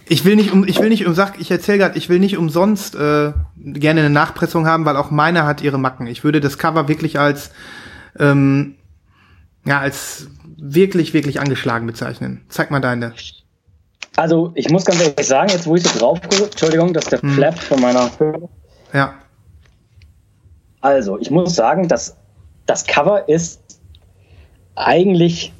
ich will nicht um, ich will nicht um, sag, ich erzähl grad, ich will nicht umsonst äh, gerne eine Nachpressung haben, weil auch meine hat ihre Macken. Ich würde das Cover wirklich als ähm, ja, als wirklich, wirklich angeschlagen bezeichnen. Zeig mal deine. Also ich muss ganz ehrlich sagen, jetzt wo ich so drauf gucke, Entschuldigung, das ist der Hm. Flap von meiner Höhle. Ja. Also ich muss sagen, dass das Cover ist eigentlich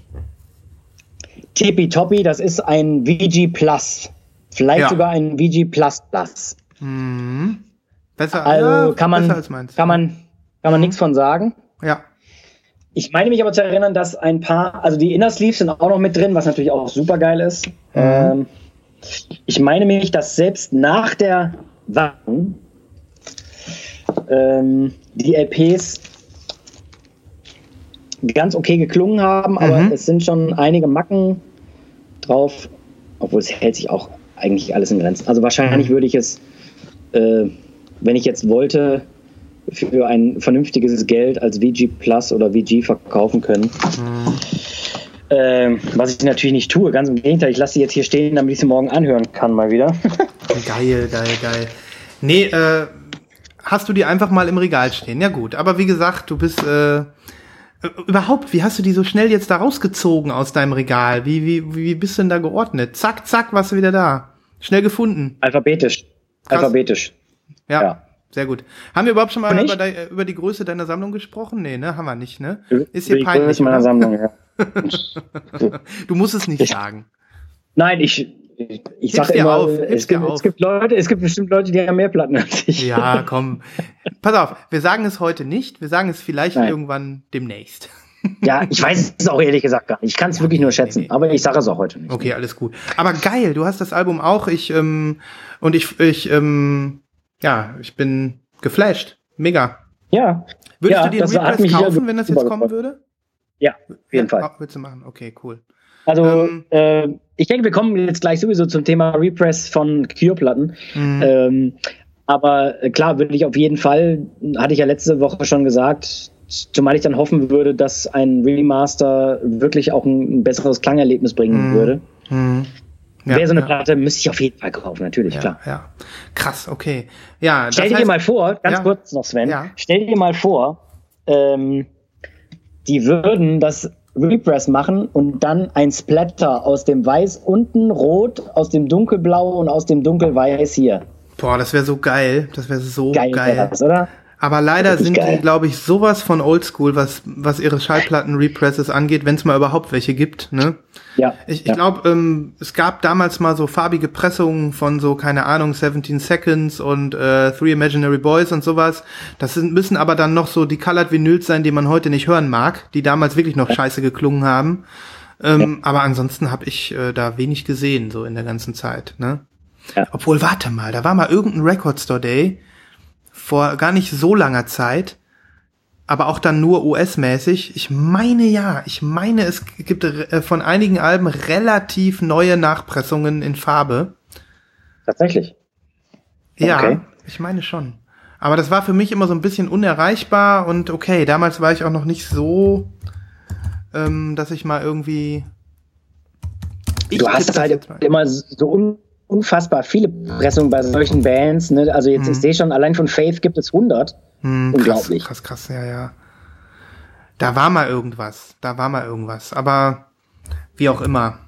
tippitoppi. Das ist ein VG Plus. Vielleicht Ja. sogar ein VG Plus Plus. Mhm. Besser, Also ja, kann man, besser als meins. kann man, kann man nichts von sagen. Ja. Ich meine mich aber zu erinnern, dass ein paar, also die Inner Sleeves sind auch noch mit drin, was natürlich auch super geil ist. Ähm, ich meine mich, dass selbst nach der Warnung ähm, die LPs ganz okay geklungen haben, aber Mhm. es sind schon einige Macken drauf, obwohl es hält sich auch eigentlich alles in Grenzen. Also wahrscheinlich Mhm. würde ich es, äh, wenn ich jetzt wollte, für ein vernünftiges Geld als VG Plus oder VG verkaufen können. Ähm, was ich natürlich nicht tue, ganz im Gegenteil, ich lasse sie jetzt hier stehen, damit ich sie morgen anhören kann mal wieder. [LAUGHS] Geil, geil, geil. Nee, äh, hast du die einfach mal im Regal stehen? Ja gut, aber wie gesagt, du bist äh, überhaupt, wie hast du die so schnell jetzt da rausgezogen aus deinem Regal? Wie, wie, wie bist du denn da geordnet? Zack, zack, warst du wieder da. Schnell gefunden. Alphabetisch. Krass. Alphabetisch. Ja, Ja. Sehr gut. Haben wir überhaupt schon mal über, ich? über die Größe deiner Sammlung gesprochen? Nee, ne? Haben wir nicht, ne? Ist hier die peinlich. Größe meiner? Sammlung, ja. [LAUGHS] Du musst es nicht sagen. Nein, ich, ich, ich sage dir immer, auf, es, gibt, auf. es gibt Leute, es gibt bestimmt Leute, die haben mehr Platten als ich. Ja, komm. Pass auf, wir sagen es heute nicht. Wir sagen es vielleicht Nein. irgendwann demnächst. [LAUGHS] Ja, ich weiß es auch ehrlich gesagt gar nicht. Ich kann es wirklich nur schätzen, nee, nee. aber ich sage es auch heute nicht. Okay, alles gut. Aber geil, du hast das Album auch. Ich ähm, und ich ich ähm, ja, ich bin geflasht. Mega. Ja, Würdest Ja, du dir das einen Repress kaufen, wenn das jetzt kommen gefreut. würde? ja, auf jeden ja, Fall. ah, Würdest du machen? Okay, cool. Also, Ähm, äh, ich denke, wir kommen jetzt gleich sowieso zum Thema Repress von Cure-Platten. Mhm. Ähm, aber äh, klar, würde ich auf jeden Fall, hatte ich ja letzte Woche schon gesagt, zumal ich dann hoffen würde, dass ein Remaster wirklich auch ein, ein besseres Klangerlebnis bringen Mhm. würde. Mhm. Ja, Wäre so eine ja, Platte, müsste ich auf jeden Fall kaufen, natürlich, ja, klar. ja. Krass, okay. Ja, Stell dir heißt- mal vor, ganz kurz noch, Sven, stell dir mal vor, ähm, die würden das Repress machen und dann ein Splatter aus dem Weiß unten rot, aus dem Dunkelblau und aus dem Dunkelweiß hier. Boah, das wäre so geil. Das wäre so Geil, geil. wäre das, oder? Aber leider sind geil. die, glaube ich, sowas von Oldschool, was, was ihre Schallplatten-Represses angeht, wenn es mal überhaupt welche gibt. Ne? Ja. Ich, ich ja. glaube, ähm, es gab damals mal so farbige Pressungen von so, keine Ahnung, 17 Seconds und äh, Three Imaginary Boys und sowas. Das sind, müssen aber dann noch so die Colored Vinyls sein, die man heute nicht hören mag, die damals wirklich noch scheiße geklungen haben. Ähm, Aber ansonsten habe ich äh, da wenig gesehen, so in der ganzen Zeit. Ne? Ja. Obwohl, warte mal, da war mal irgendein Record Store Day vor gar nicht so langer Zeit, aber auch dann nur US-mäßig. Ich meine ja, ich meine, es gibt äh, von einigen Alben relativ neue Nachpressungen in Farbe. Tatsächlich. Ja, Okay. ich meine schon. Aber das war für mich immer so ein bisschen unerreichbar und okay, damals war ich auch noch nicht so, ähm, dass ich mal irgendwie. Ich du hast das halt immer so unfassbar viele Pressungen bei solchen Bands. Ne? Also jetzt, ich sehe schon, allein von Faith gibt es 100. Hm, Unglaublich. Krass, krass, krass, ja, ja. Da war mal irgendwas. Da war mal irgendwas. Aber wie auch immer,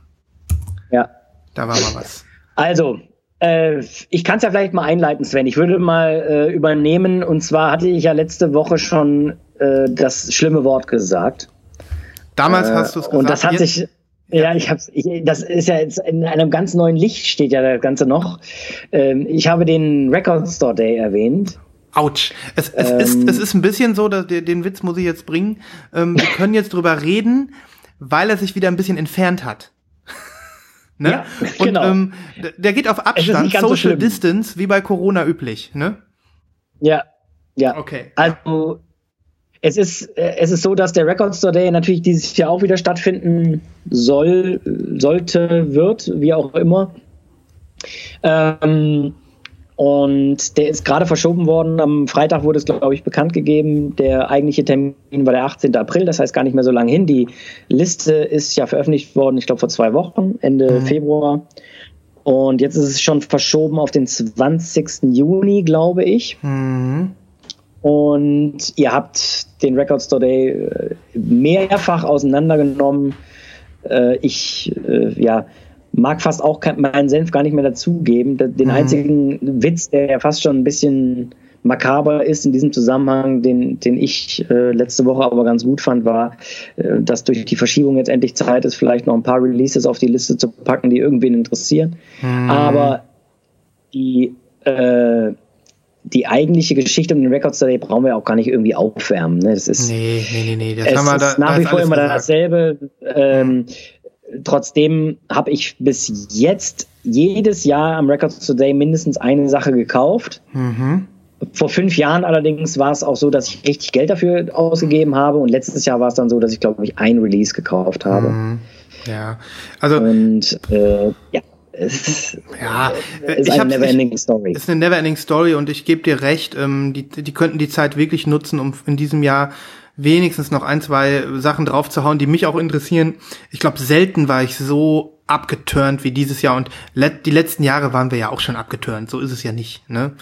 Ja. da war mal was. Also, äh, ich kann es ja vielleicht mal einleiten, Sven. Ich würde mal äh, übernehmen. Und zwar hatte ich ja letzte Woche schon äh, das schlimme Wort gesagt. Damals Äh, hast du es gesagt. Und das hat jetzt- sich, ja, ich hab's, ich, das ist ja jetzt in einem ganz neuen Licht steht ja das Ganze noch. Ähm, ich habe den Record Store Day erwähnt. Autsch. Es, es, Ähm. ist, es ist ein bisschen so, dass, den den Witz muss ich jetzt bringen. Ähm, wir [LAUGHS] können jetzt drüber reden, weil er sich wieder ein bisschen entfernt hat. [LAUGHS] ne? Ja, Und genau. ähm, der geht auf Abstand, so Social schlimm. Distance, wie bei Corona üblich. Ne? Ja, ja. Okay. Also es ist, äh, es ist so, dass der Record Store Day natürlich dieses Jahr auch wieder stattfinden soll, sollte, wird, wie auch immer. Ähm, und der ist gerade verschoben worden. Am Freitag wurde es, glaube ich, bekannt gegeben. Der eigentliche Termin war der 18. April, das heißt gar nicht mehr so lange hin. Die Liste ist ja veröffentlicht worden, ich glaube, vor zwei Wochen, Ende Februar. Und jetzt ist es schon verschoben auf den 20. Juni, glaube ich. Mhm. Und ihr habt den Record Store Day äh, mehrfach auseinandergenommen. Äh, Ich äh, ja, mag fast auch meinen Senf gar nicht mehr dazugeben. Da- Den einzigen Witz, der ja fast schon ein bisschen makaber ist in diesem Zusammenhang, den, den ich äh, letzte Woche aber ganz gut fand, war, äh, dass durch die Verschiebung jetzt endlich Zeit ist, vielleicht noch ein paar Releases auf die Liste zu packen, die irgendwen interessieren. Aber die, äh, die eigentliche Geschichte um den Record Store Day brauchen wir auch gar nicht irgendwie aufwärmen. Ne? Das ist, Nee, nee, nee, nee. Das es haben wir ist da, nach da wie ist vor immer gesagt. dasselbe. Ähm, trotzdem habe ich bis jetzt jedes Jahr am Record Store Day mindestens eine Sache gekauft. Mhm. Vor fünf Jahren allerdings war es auch so, dass ich richtig Geld dafür ausgegeben habe und letztes Jahr war es dann so, dass ich glaube ich ein Release gekauft habe. Mhm. Ja. Also, Und äh, ja, es ja. äh, ist ich eine never-ending Story. Ist eine never-ending Story und ich gebe dir recht, ähm, die, die könnten die Zeit wirklich nutzen, um in diesem Jahr wenigstens noch ein, zwei Sachen draufzuhauen, die mich auch interessieren. Ich glaube, selten war ich so abgeturnt wie dieses Jahr und let, die letzten Jahre waren wir ja auch schon abgeturnt. So ist es ja nicht. Ne?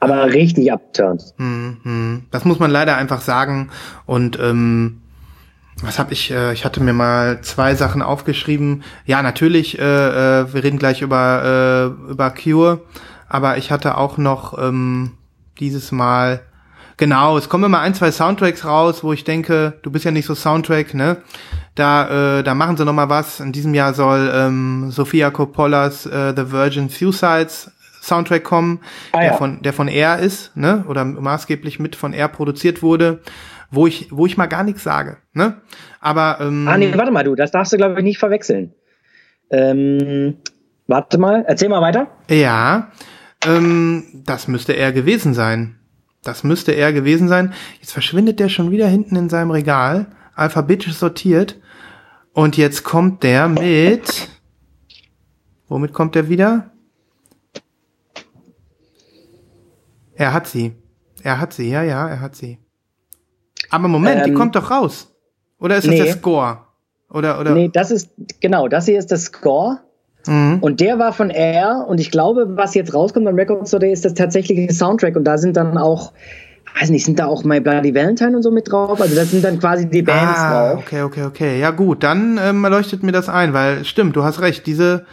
Aber richtig abturnt. Mhm. Das muss man leider einfach sagen. Und ähm, was habe ich? Äh, ich hatte mir mal zwei Sachen aufgeschrieben. Ja, natürlich. Äh, äh, wir reden gleich über äh, über Cure, aber ich hatte auch noch ähm, dieses Mal Genau, es kommen immer ein, zwei Soundtracks raus, wo ich denke, du bist ja nicht so Soundtrack, ne? Da, äh, da machen sie noch mal was. In diesem Jahr soll ähm, Sofia Coppolas äh, The Virgin Suicides Soundtrack kommen, Ah, der ja. von der von Air ist, ne? Oder maßgeblich mit von Air produziert wurde, wo ich wo ich mal gar nichts sage, ne? Aber ähm, Ah, nee, warte mal, du, das darfst du, glaube ich, nicht verwechseln. Ähm, warte mal, erzähl mal weiter. Ja, ähm, das müsste er gewesen sein. Das müsste er gewesen sein. Jetzt verschwindet der schon wieder hinten in seinem Regal, alphabetisch sortiert. Und jetzt kommt der mit. Womit kommt er wieder? Er hat sie. Er hat sie, ja, ja, er hat sie. Aber Moment, die Ähm, kommt doch raus. Oder ist das nee. der Score? Oder, oder? Nee, das ist, genau, das hier ist der Score. Mhm. Und der war von Air. Und ich glaube, was jetzt rauskommt beim Record Store Day, ist das tatsächliche Soundtrack. Und da sind dann auch, weiß nicht, sind da auch My Bloody Valentine und so mit drauf? Also das sind dann quasi die Bands ah, drauf. okay, okay, okay. Ja gut, dann ähm, leuchtet mir das ein, weil stimmt, du hast recht. Diese,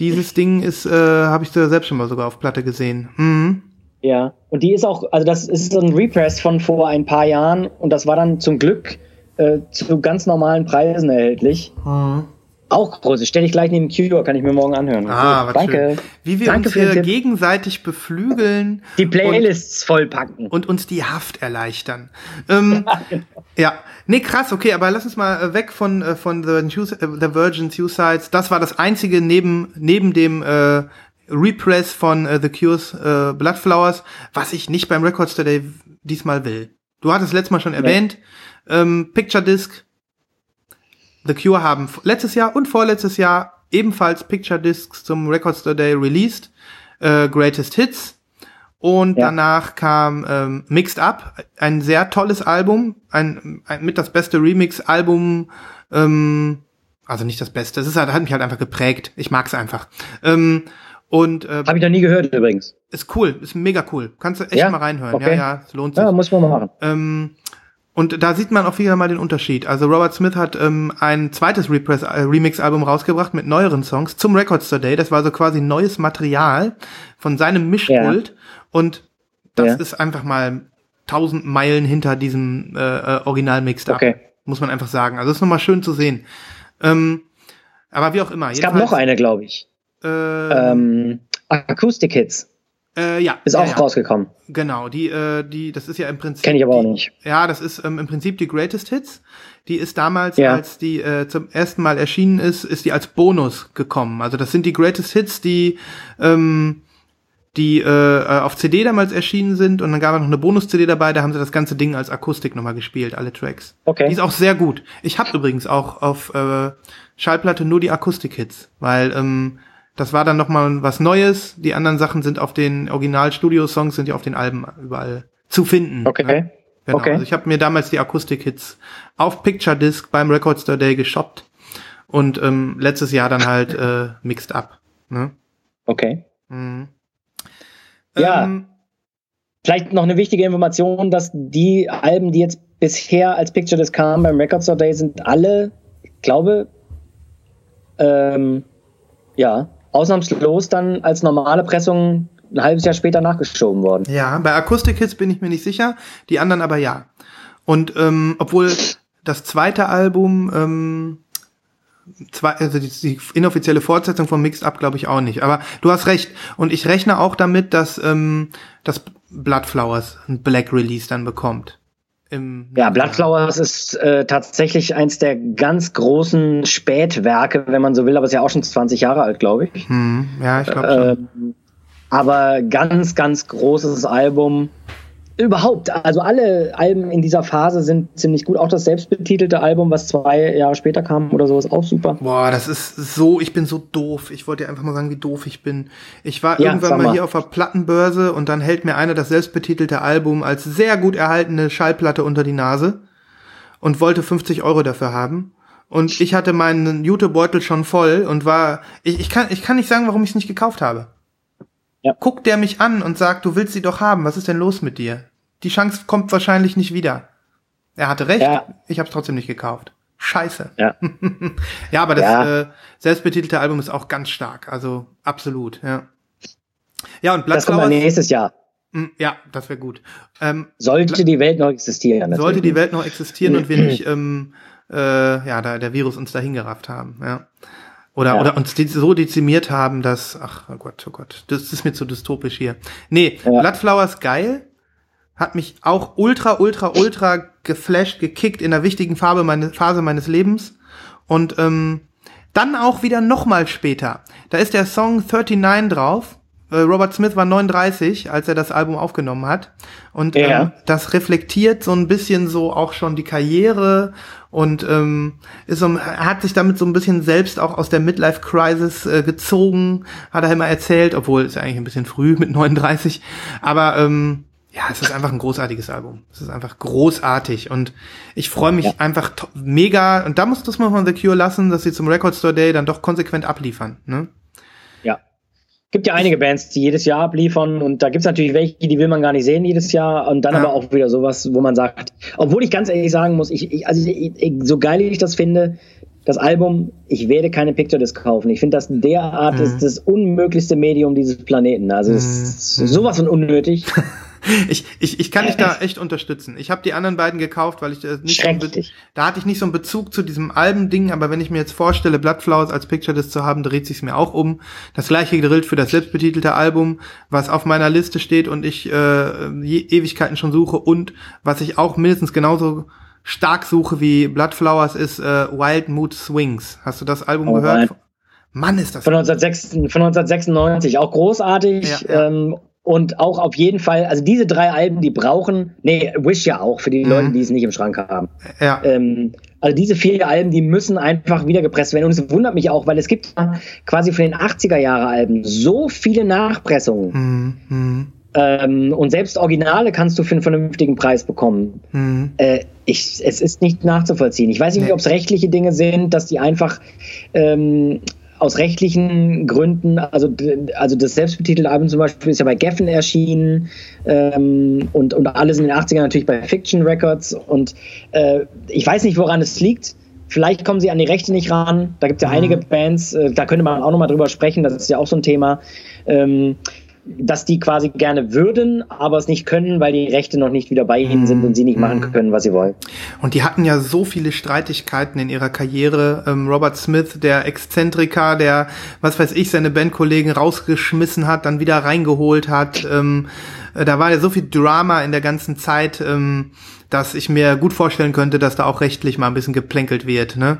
dieses Ding ist, äh, habe ich da selbst schon mal sogar auf Platte gesehen. Mhm. Ja, und die ist auch, also das ist so ein Repress von vor ein paar Jahren und das war dann zum Glück äh, zu ganz normalen Preisen erhältlich. Mhm. Auch groß. Stelle ich gleich neben Cure, kann ich mir morgen anhören. Ah, was Danke. schön. Wie wir Danke uns hier gegenseitig beflügeln. Die Playlists vollpacken. und, und uns die Haft erleichtern. Ähm, [LAUGHS] ja, nee, krass, okay, aber lass uns mal äh, weg von, äh, von The, News, äh, The Virgin Suicides. Das war das einzige neben, neben dem äh, Repress von äh, The Cures äh, Bloodflowers, was ich nicht beim Records Today diesmal will. Du hattest letztes Mal schon erwähnt, ähm, Picture Disc. The Cure haben letztes Jahr und vorletztes Jahr ebenfalls Picture Discs zum Records Today released. Äh, Greatest Hits. Und Ja. danach kam ähm, Mixed Up, ein sehr tolles Album, ein, ein mit das beste Remix-Album, ähm, also nicht das Beste, es ist halt, hat mich halt einfach geprägt. Ich mag's einfach. Ähm, und äh, Habe ich noch nie gehört übrigens. ist cool, ist mega cool. Kannst du echt Ja? mal reinhören. Okay. Ja, ja, es lohnt sich. Ja, muss man mal machen. Ähm, und da sieht man auch wieder mal den Unterschied. Also Robert Smith hat ähm, ein zweites Repress, äh, Remix-Album rausgebracht mit neueren Songs zum Records Today. Das war so quasi neues Material von seinem Mischpult. Und das Ja. ist einfach mal tausend Meilen hinter diesem äh, äh, Original-Mix Okay. Muss man einfach sagen. Also ist nochmal schön zu sehen. Ähm, aber wie auch immer. Es gab noch eine, glaube ich. Äh, Ähm, Acoustic Hits äh, ja. ist ja, auch ja. rausgekommen. Genau, die, äh, die, das ist ja im Prinzip. Kenne ich aber auch die, nicht. Ja, das ist ähm, im Prinzip die Greatest Hits. Die ist damals, Ja. als die äh, zum ersten Mal erschienen ist, ist die als Bonus gekommen. Also das sind die Greatest Hits, die ähm, die äh, auf CD damals erschienen sind und dann gab es noch eine Bonus-CD dabei, da haben sie das ganze Ding als Akustik nochmal gespielt, alle Tracks. Okay. Die ist auch sehr gut. Ich habe übrigens auch auf äh, Schallplatte nur die Akustik-Hits, weil ähm, das war dann nochmal was Neues. Die anderen Sachen sind auf den Original-Studio-Songs, sind ja auf den Alben überall zu finden. Okay. Ne? Genau. Okay. Also ich habe mir damals die Akustik-Hits auf Picture Disc beim Record Store Day geshoppt und ähm, letztes Jahr dann halt äh, mixed up. Ne? Okay. Mhm. Ja. Ähm, Vielleicht noch eine wichtige Information, dass die Alben, die jetzt bisher als Picture Disc kamen beim Record Store Day, sind alle, ich glaube, ähm, ja, ausnahmslos dann als normale Pressung ein halbes Jahr später nachgeschoben worden. Ja, bei Akustik-Hits bin ich mir nicht sicher, die anderen aber ja. Und ähm, obwohl das zweite Album, ähm, zwei, also die, die inoffizielle Fortsetzung von Mixed Up glaube ich auch nicht. Aber du hast recht. Und ich rechne auch damit, dass ähm, das Bloodflowers ein Black Release dann bekommt. Ja, Bloodflowers ist äh, tatsächlich eins der ganz großen Spätwerke, wenn man so will, aber ist ja auch schon 20 Jahre alt, glaube ich. Hm, ja, ich glaube schon. Ähm, aber ganz, ganz großes Album. Überhaupt, also alle Alben in dieser Phase sind ziemlich gut. Auch das selbstbetitelte Album, was zwei Jahre später kam oder so, ist auch super. Boah, das ist so, ich bin so doof. Ich wollte dir einfach mal sagen, wie doof ich bin. Ich war Ja, irgendwann mal, mal. hier auf der Plattenbörse und dann hält mir einer das selbstbetitelte Album als sehr gut erhaltene Schallplatte unter die Nase und wollte 50 Euro dafür haben. Und ich hatte meinen Jutebeutel schon voll und war, ich, ich, kann, ich kann nicht sagen, warum ich es nicht gekauft habe. Ja. Guckt der mich an und sagt, du willst sie doch haben, was ist denn los mit dir? Die Chance kommt wahrscheinlich nicht wieder. Er hatte recht, Ja. ich habe es trotzdem nicht gekauft. Scheiße. Ja. [LAUGHS] Ja, aber das Ja. Äh, selbstbetitelte Album ist auch ganz stark, also absolut, ja. Ja, und Das kommt nächstes Jahr. Mm, ja, das wäre gut. Ähm, Sollte die Welt noch existieren. sollte natürlich. die Welt noch existieren und wir nicht, [CLEARS THROAT] ähm, äh, ja, da der Virus uns dahin gerafft haben, ja. Oder, Ja. oder uns so dezimiert haben, dass, ach oh Gott, oh Gott, das ist mir zu dystopisch hier. Nee, Ja. Bloodflowers geil, hat mich auch ultra, ultra, ultra geflasht, gekickt in der wichtigen Farbe meine, Phase meines Lebens. Und ähm, dann auch wieder noch mal später. Da ist der Song 39 drauf. Äh, Robert Smith war 39, als er das Album aufgenommen hat. Und Ja. ähm, das reflektiert so ein bisschen so auch schon die Karriere und ähm, ist so, er hat sich damit so ein bisschen selbst auch aus der Midlife Crisis äh, gezogen, hat er immer erzählt, obwohl ist ja eigentlich ein bisschen früh mit 39. Aber ähm, ja, es ist einfach ein großartiges Album. Es ist einfach großartig und ich freue mich Ja. einfach mega. Und da muss das man von The Cure lassen, dass sie zum Record Store Day dann doch konsequent abliefern. Ne? Ja. Gibt ja einige Bands, die jedes Jahr abliefern und da gibt's natürlich welche, die will man gar nicht sehen jedes Jahr und dann Ja. aber auch wieder sowas, wo man sagt, obwohl ich ganz ehrlich sagen muss, ich, ich also ich, ich, so geil ich das finde, das Album, ich werde keine Picture Disc kaufen. Ich finde, das derart mhm. ist das unmöglichste Medium dieses Planeten. Also es ist mhm. sowas von unnötig. [LAUGHS] [LAUGHS] ich, ich, ich kann dich da echt unterstützen. Ich habe die anderen beiden gekauft, weil ich äh, nicht da hatte ich nicht so einen Bezug zu diesem Albending, aber wenn ich mir jetzt vorstelle, Bloodflowers als Picture Disc zu haben, dreht sich's mir auch um. Das gleiche gilt für das selbstbetitelte Album, was auf meiner Liste steht und ich äh, Ewigkeiten schon suche und was ich auch mindestens genauso stark suche wie Bloodflowers ist äh, Wild Mood Swings. Hast du das Album oh, gehört? Nein. Mann, ist das. Von, 1996, von 1996, auch großartig. Ja, ja. Ähm, und auch auf jeden Fall, also diese drei Alben, die brauchen, nee, Wish ja auch, für die mhm. Leute, die es nicht im Schrank haben. Ja. Ähm, also diese vier Alben, die müssen einfach wieder gepresst werden. Und es wundert mich auch, weil es gibt quasi von den 80er Jahre Alben so viele Nachpressungen. Mhm. mhm. Ähm, und selbst Originale kannst du für einen vernünftigen Preis bekommen. Mhm. Äh, ich, es ist nicht nachzuvollziehen. Ich weiß nicht, nee. ob es rechtliche Dinge sind, dass die einfach ähm, aus rechtlichen Gründen, also, also das selbstbetitelte Album zum Beispiel ist ja bei Geffen erschienen ähm, und, und alles in den 80ern natürlich bei Fiction Records und äh, ich weiß nicht, woran es liegt. Vielleicht kommen sie an die Rechte nicht ran. Da gibt es ja mhm. einige Bands, äh, da könnte man auch nochmal drüber sprechen, das ist ja auch so ein Thema. Ähm, dass die quasi gerne würden, aber es nicht können, weil die Rechte noch nicht wieder bei ihnen sind und sie nicht machen mhm. können, was sie wollen. Und die hatten ja so viele Streitigkeiten in ihrer Karriere. Ähm, Robert Smith, der Exzentriker, der, was weiß ich, seine Bandkollegen rausgeschmissen hat, dann wieder reingeholt hat. Ähm, äh, da war ja so viel Drama in der ganzen Zeit, ähm, dass ich mir gut vorstellen könnte, dass da auch rechtlich mal ein bisschen geplänkelt wird, ne?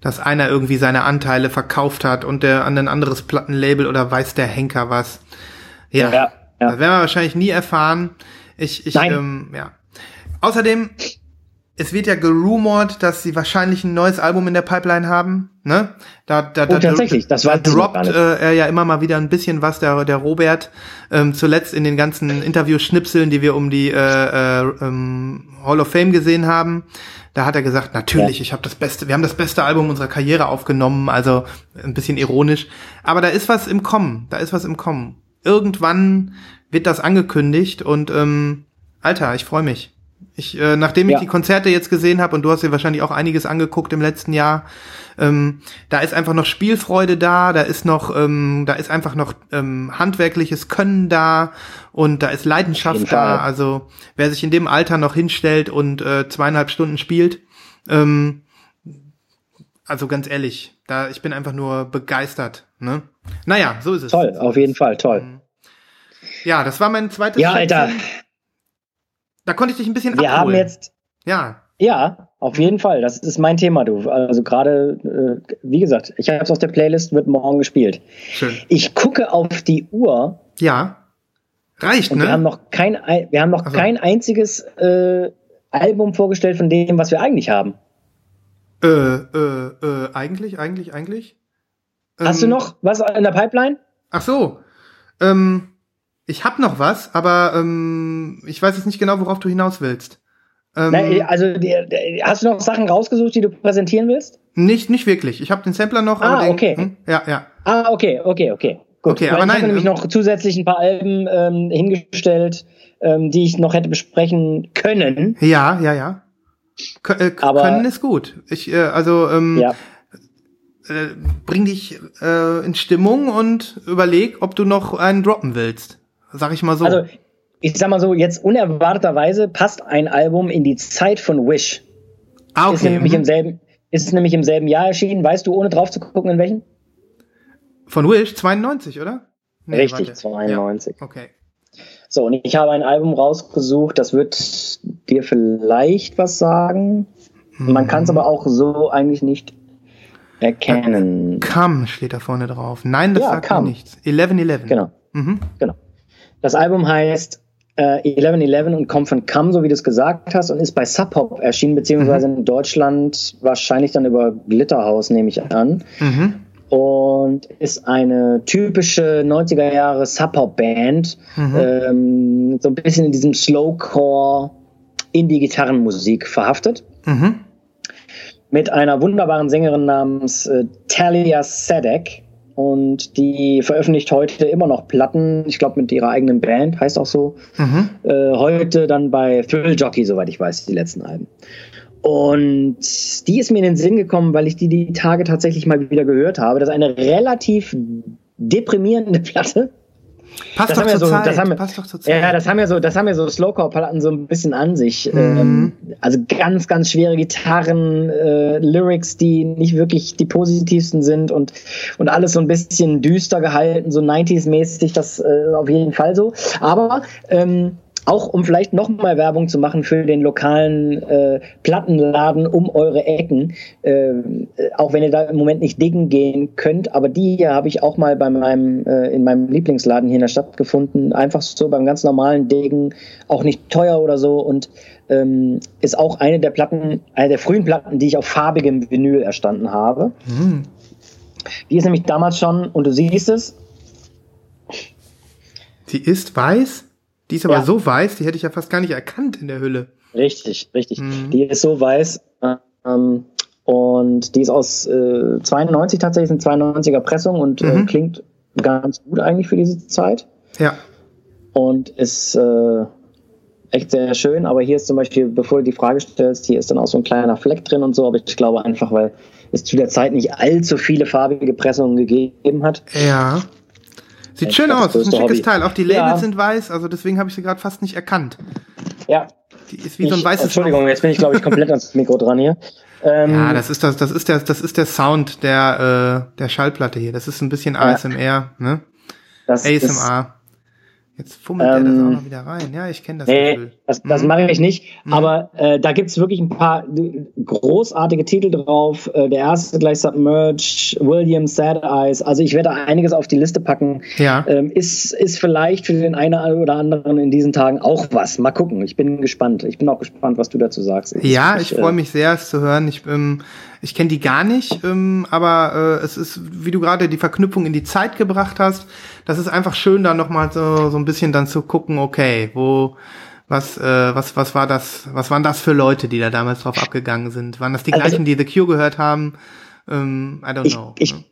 Dass einer irgendwie seine Anteile verkauft hat und der an ein anderes Plattenlabel oder weiß der Henker was. Ja, ja, ja. das werden wir wahrscheinlich nie erfahren. Ich, ich, Nein. Ähm, ja. Außerdem, es wird ja gerumort, dass sie wahrscheinlich ein neues Album in der Pipeline haben. Ne? Da, da, da, oh, tatsächlich, das war da droppt äh, er ja immer mal wieder ein bisschen was, der, der Robert. Ähm, zuletzt in den ganzen Interview-Schnipseln, die wir um die äh, äh, ähm, Hall of Fame gesehen haben. Da hat er gesagt, natürlich, ja. ich habe das beste, wir haben das beste Album unserer Karriere aufgenommen, also ein bisschen ironisch. Aber da ist was im Kommen, da ist was im Kommen irgendwann wird das angekündigt und ähm, Alter, ich freue mich. Ich, äh, nachdem ich ja. die Konzerte jetzt gesehen habe und du hast dir wahrscheinlich auch einiges angeguckt im letzten Jahr, ähm, da ist einfach noch Spielfreude da, da ist noch, ähm, da ist einfach noch ähm, handwerkliches Können da und da ist Leidenschaft da. Also wer sich in dem Alter noch hinstellt und äh, zweieinhalb Stunden spielt, ähm, also ganz ehrlich, da ich bin einfach nur begeistert. Ne? Naja, so ist es. Toll, auf jeden Fall, toll. Mhm. Ja, das war mein zweites. Ja, Alter. Da konnte ich dich ein bisschen Wir abholen. haben jetzt. Ja. Ja, auf jeden Fall. Das ist mein Thema, du. Also gerade, äh, wie gesagt, ich habe es auf der Playlist, wird morgen gespielt. Schön. Ich gucke auf die Uhr. Ja. Reicht, ne? Wir haben noch kein, wir haben noch also. kein einziges äh, Album vorgestellt von dem, was wir eigentlich haben. Äh, äh, äh, eigentlich, eigentlich, eigentlich? Hast ähm, du noch was in der Pipeline? Ach so. Ähm, ich habe noch was, aber ähm, ich weiß jetzt nicht genau, worauf du hinaus willst. Ähm, Na, also die, die, hast du noch Sachen rausgesucht, die du präsentieren willst? Nicht, nicht wirklich. Ich habe den Sampler noch. Ah, den, okay. Hm, ja, ja. Ah, okay, okay, okay. Gut. Okay, aber ich nein. Ich habe nämlich ähm, noch zusätzlich ein paar Alben ähm, hingestellt, ähm, die ich noch hätte besprechen können. Ja, ja, ja. K äh, aber, können ist gut. Ich, äh, also ähm, ja. Äh, bring dich äh, in Stimmung und überleg, ob du noch einen droppen willst. Sag ich mal so. Also, ich sag mal so, jetzt unerwarteterweise passt ein Album in die Zeit von Wish. Ah, okay. Ist nämlich im selben, ist es nämlich im selben Jahr erschienen. Weißt du, ohne drauf zu gucken, in welchen? Von Wish? 92, oder? Nee, Richtig, warte. 92. Ja. Okay. So, und ich habe ein Album rausgesucht, das wird dir vielleicht was sagen. Man kann es aber auch so eigentlich nicht erkennen. Come steht da vorne drauf. Nein, das ja, sagt mir nichts. 1111. Genau. Mhm. Genau. Das Album heißt äh, 1111 und kommt von Come, so wie du es gesagt hast, und ist bei Sub Pop erschienen, beziehungsweise mhm. in Deutschland wahrscheinlich dann über Glitterhouse, nehme ich an. Mhm. Und ist eine typische 90er Jahre Sub Pop Band, mhm. ähm, so ein bisschen in diesem Slowcore Indie-Gitarrenmusik verhaftet. Mhm. Mit einer wunderbaren Sängerin namens äh, Talia Sadek und die veröffentlicht heute immer noch Platten, ich glaube mit ihrer eigenen Band, heißt auch so. Mhm. Äh, heute dann bei Thrill Jockey, soweit ich weiß, die letzten Alben. Und die ist mir in den Sinn gekommen, weil ich die die Tage tatsächlich mal wieder gehört habe. Das ist eine relativ deprimierende [LAUGHS] Platte. Passt Das doch haben so- Zeit. das haben wir- Passt doch zur Zeit. Ja, das haben ja so, das haben ja so Slowcore-Platten so ein bisschen an sich. Mhm. Ähm, also ganz, ganz schwere Gitarren, äh, Lyrics, die nicht wirklich die positivsten sind und, und alles so ein bisschen düster gehalten, so 90s-mäßig, das äh, auf jeden Fall so. Aber ähm, auch um vielleicht nochmal Werbung zu machen für den lokalen äh, Plattenladen um eure Ecken, äh, auch wenn ihr da im Moment nicht diggen gehen könnt, aber die hier habe ich auch mal bei meinem, äh, in meinem Lieblingsladen hier in der Stadt gefunden. Einfach so beim ganz normalen Diggen, auch nicht teuer oder so und ähm, ist auch eine der Platten, eine der frühen Platten, die ich auf farbigem Vinyl erstanden habe. Hm. Die ist nämlich damals schon, und du siehst es, Die ist weiß? Die ist aber Ja. so weiß, die hätte ich ja fast gar nicht erkannt in der Hülle. Richtig, richtig. Mhm. Die ist so weiß. Ähm, und die ist aus äh, 92 tatsächlich, eine 92er Pressung und äh, Mhm. klingt ganz gut eigentlich für diese Zeit. Ja. Und ist äh, echt sehr schön. Aber hier ist zum Beispiel, bevor du die Frage stellst, hier ist dann auch so ein kleiner Fleck drin und so. Aber ich glaube einfach, weil es zu der Zeit nicht allzu viele farbige Pressungen gegeben hat. Ja. Sieht Ich schön aus, das ist ein schickes Hobby. Teil. Auch die Labels Ja. sind weiß, also deswegen habe ich sie gerade fast nicht erkannt. Ja. Die ist wie so ein Ich- weißes Entschuldigung, jetzt bin ich, glaube ich, komplett ans Mikro dran hier. Ähm, Ja, das ist das, das ist der, das ist der Sound der, äh, der Schallplatte hier. Das ist ein bisschen ASMR, ne? das ASMR. Jetzt fummelt der das Ähm, auch noch wieder rein. Ja, ich kenne das Nee, Gefühl. das, das Mhm. mache ich nicht. Mhm. Aber äh, da gibt's wirklich ein paar äh, großartige Titel drauf. Äh, der erste gleich Submerge, William Sad Eyes. Also ich werde da einiges auf die Liste packen. Ja. Ähm, ist, ist vielleicht für den einen oder anderen in diesen Tagen auch was. Mal gucken. Ich bin gespannt. Ich bin auch gespannt, was du dazu sagst. Ja, Ich, ich äh, freue mich sehr, es zu hören. Ich, ähm, ich kenne die gar nicht, ähm, aber äh, es ist, wie du gerade die Verknüpfung in die Zeit gebracht hast, das ist einfach schön, da nochmal so, so ein bisschen dann zu gucken, okay, wo, was, äh, was, was war das, was waren das für Leute, die da damals drauf abgegangen sind? Waren das die Also- gleichen, die The Cure gehört haben? Ähm, I don't Ich- know. ich- ne?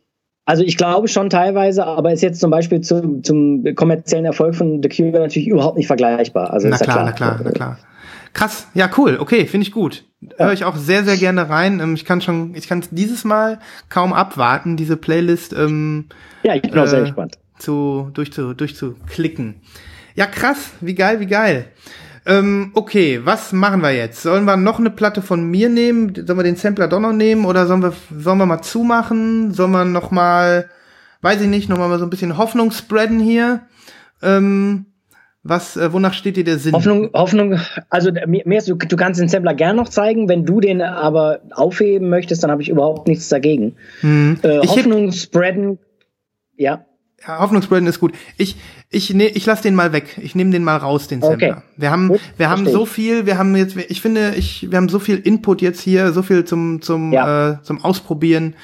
Also ich glaube schon teilweise, aber ist jetzt zum Beispiel zum, zum kommerziellen Erfolg von The Cure natürlich überhaupt nicht vergleichbar. Also na ist ja klar, na klar, na klar. Krass, ja cool, okay, finde ich gut. Höre ich auch sehr, sehr gerne rein. Ähm, ich kann schon, ich kann dieses Mal kaum abwarten, diese Playlist ähm, Ja, ich bin auch sehr Äh, gespannt. Zu, durch zu, durchzuklicken. Ja, krass, wie geil, wie geil. Ähm, okay, was machen wir jetzt? Sollen wir noch eine Platte von mir nehmen? Sollen wir den Sampler doch noch nehmen? Oder sollen wir, sollen wir mal zumachen? Sollen wir noch mal, weiß ich nicht, noch mal so ein bisschen Hoffnung spreaden hier? Ähm, was, äh, wonach steht dir der Sinn? Hoffnung, Hoffnung, also der- mir, mir ist, du, du kannst den Sampler gern noch zeigen, wenn du den aber aufheben möchtest, dann habe ich überhaupt nichts dagegen. Hm. Äh, Hoffnung spreaden, ja, Ja, Hoffnungsbraden ist gut. Ich, ich, ne, ich lass den mal weg. Ich nehme den mal raus, den Sampler. Okay. Wir haben, Gut, wir haben so viel, wir haben jetzt, ich finde, ich, wir haben so viel Input jetzt hier, so viel zum, zum, Ja. äh, zum Ausprobieren.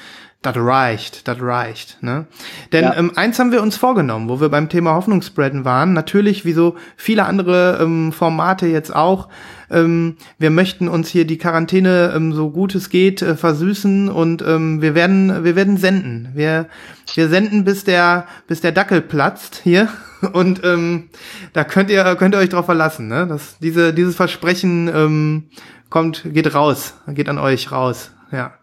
Das reicht, das reicht. Ne? Denn Ja. ähm, eins haben wir uns vorgenommen, wo wir beim Thema Hoffnungsbraden waren. Natürlich, wie so viele andere ähm, Formate jetzt auch. Ähm, wir möchten uns hier die Quarantäne ähm, so gut es geht äh, versüßen und ähm, wir werden, wir werden senden. Wir, wir senden bis der, bis der Dackel platzt hier. [LAUGHS] Und ähm, da könnt ihr, könnt ihr euch drauf verlassen. Ne? Das, diese, dieses Versprechen ähm, kommt, geht raus, geht an euch raus. Ja.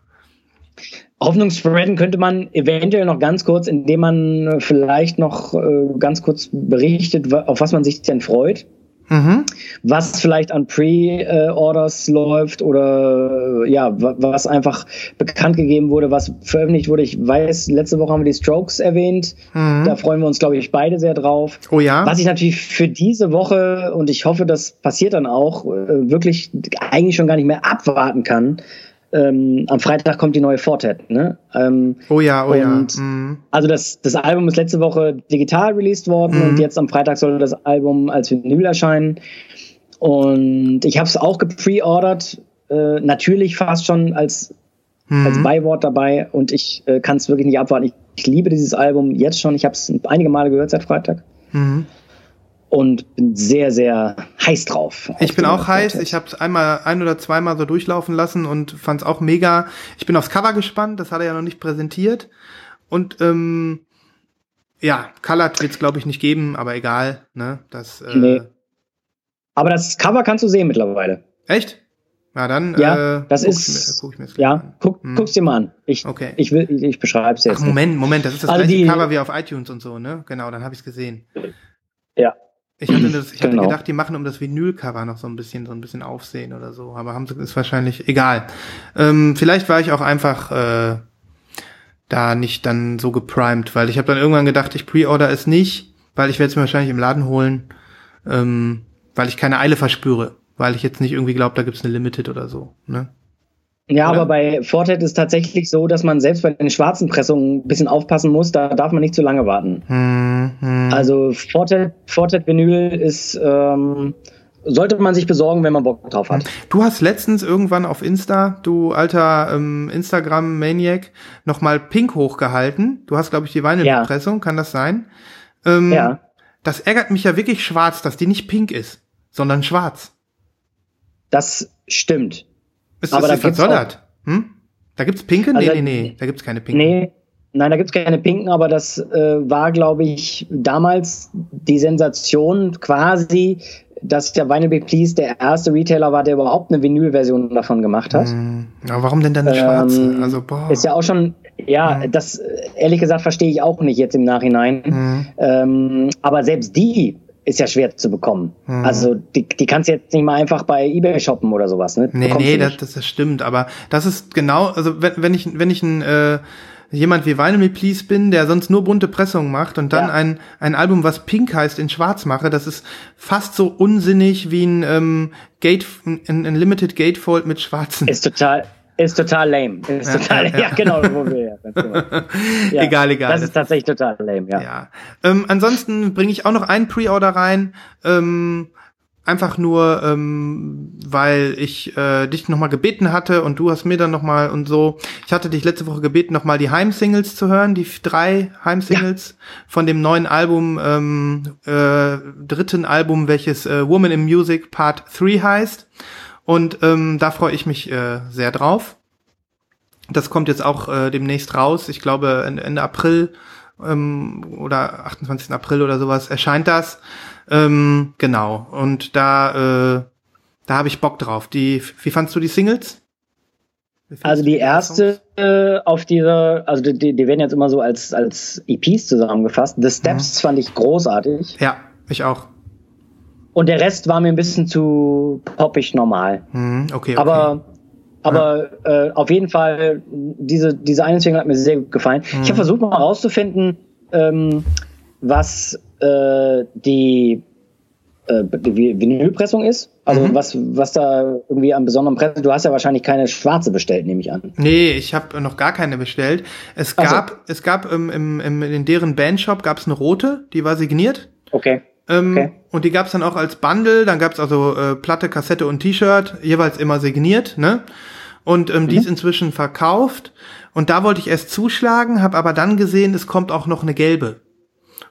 Hoffnung spreaden könnte man eventuell noch ganz kurz, indem man vielleicht noch äh, ganz kurz berichtet, auf was man sich denn freut. Mhm. was vielleicht an Pre-Orders läuft oder ja, wa- was einfach bekannt gegeben wurde, was veröffentlicht wurde. Ich weiß, letzte Woche haben wir die Strokes erwähnt. Mhm. Da freuen wir uns, glaube ich, beide sehr drauf. Oh ja. Was ich natürlich für diese Woche, und ich hoffe, das passiert dann auch, äh, wirklich eigentlich schon gar nicht mehr abwarten kann. Ähm, am Freitag kommt die neue Fortet. Ne? Ähm, Oh ja, oh ja. Und- Mhm. also das, das Album ist letzte Woche digital released worden Mhm. und jetzt am Freitag soll das Album als Vinyl erscheinen. Und ich habe es auch gepreordert, äh, natürlich fast schon als, als Mhm. Beiwort dabei und ich äh, kann es wirklich nicht abwarten. Ich, ich liebe dieses Album jetzt schon. Ich habe es einige Male gehört seit Freitag Mhm. Und bin sehr, sehr heiß drauf. auf Ich bin auch heiß. Ich habe es einmal, ein oder zweimal so durchlaufen lassen und fand es auch mega. Ich bin aufs Cover gespannt. Das hat er ja noch nicht präsentiert. Und ähm, ja, Colored wird es glaube ich nicht geben, aber egal. Ne, das. Äh, Nee. Aber das Cover kannst du sehen mittlerweile. Echt? Ja, dann. Ja, äh, das guck ist. ich mir- guck ich mir das ja, an. guck, Hm. guck's dir mal an. Ich, Okay. ich, will, ich, ich beschreibe es jetzt. Ach, Moment, Moment, das ist das Also gleiche die- Cover wie auf iTunes und so, ne? Genau, dann habe ich es gesehen. Ja. Ich hatte, das, ich hatte Genau. gedacht, die machen um das Vinyl-Cover noch so ein bisschen, so ein bisschen Aufsehen oder so, aber haben sie ist wahrscheinlich egal. Ähm, vielleicht war ich auch einfach äh, da nicht dann so geprimed, weil ich habe dann irgendwann gedacht, ich pre-order es nicht, weil ich werde es mir wahrscheinlich im Laden holen, ähm, weil ich keine Eile verspüre, weil ich jetzt nicht irgendwie glaube, da gibt's eine Limited oder so. Ne? Ja, Oder? aber bei Fortet ist tatsächlich so, dass man selbst bei den schwarzen Pressungen ein bisschen aufpassen muss. Da darf man nicht zu lange warten. Hm, hm. Also Fortet, Fortet Vinyl ist, ähm, sollte man sich besorgen, wenn man Bock drauf hat. Du hast letztens irgendwann auf Insta, du alter ähm, Instagram-Maniac, nochmal Pink hochgehalten. Du hast, glaube ich, die Vinyl-Pressung, kann das sein? Ähm, Ja. Das ärgert mich ja wirklich schwarz, dass die nicht pink ist, sondern schwarz. Das stimmt. Ist Aber das da jetzt gibt's versollert? Hm? Da gibt's pinke? Nee, Also nee, da- nee, da gibt's keine pinken. Nee, nein, da gibt's keine Pinken, aber das äh, war, glaube ich, damals die Sensation quasi, dass der Vinyl Be Please der erste Retailer war, der überhaupt eine Vinyl-Version davon gemacht hat. Hm, aber warum denn dann eine Ähm, schwarze? Also, boah. Ist ja auch schon, ja, Mhm. das ehrlich gesagt verstehe ich auch nicht jetzt im Nachhinein. Hm, Ähm, aber selbst die ist ja schwer zu bekommen. Mhm. Also die, die kannst du jetzt nicht mal einfach bei eBay shoppen oder sowas. Ne? Nee, Bekommst nee, das, das stimmt, aber das ist genau, also wenn, wenn ich, wenn ich ein, äh, jemand wie Vinyl Me Please bin, der sonst nur bunte Pressungen macht und dann Ja. ein, ein Album, was pink heißt, in schwarz mache, das ist fast so unsinnig wie ein ähm, Gate, ein, ein Limited Gatefold mit schwarzen. Ist total, ist total lame. Ist Ja, total, ja, ja, [LAUGHS] genau, wo wir [LAUGHS] ja. Egal, egal. Das ist tatsächlich total lame, ja. Ja. Ähm, ansonsten bringe ich auch noch einen Pre-Order rein. Ähm, einfach nur, ähm, weil ich äh, dich nochmal gebeten hatte und du hast mir dann nochmal und so. Ich hatte dich letzte Woche gebeten, nochmal die Heim-Singles zu hören, die drei Heim-Singles von dem neuen Album, ähm, äh, dritten Album, welches äh, Woman in Music Part 3 heißt. Und ähm, da freue ich mich äh, sehr drauf. Das kommt jetzt auch äh, demnächst raus. Ich glaube Ende, April ähm, oder 28. April oder sowas erscheint das. Ähm, genau. Und da, äh, da habe ich Bock drauf. Die, wie fandst du die Singles? Also die erste äh, auf dieser, also die, die werden jetzt immer so als, als EPs zusammengefasst. The Steps fand ich großartig. Ja, ich auch. Und der Rest war mir ein bisschen zu poppig normal. Hm, okay, okay. Aber, aber äh, auf jeden Fall, diese, diese eine Single hat mir sehr gut gefallen. Ich Mhm. habe versucht mal herauszufinden, ähm, was äh, die, äh, Vinylpressung ist. Also Mhm. was, was da irgendwie am besonderen Pressung. Du hast ja wahrscheinlich keine schwarze bestellt, nehme ich an. Nee, ich habe noch gar keine bestellt. Es Ach so. gab, es gab im, im, im, in deren Bandshop gab es eine rote, die war signiert. Okay. Ähm, Okay. Und die gab's dann auch als Bundle. Dann gab's also äh, Platte, Kassette und T-Shirt, jeweils immer signiert. Ne? Und ähm, die ist inzwischen verkauft. Und da wollte ich erst zuschlagen, habe aber dann gesehen, es kommt auch noch eine gelbe.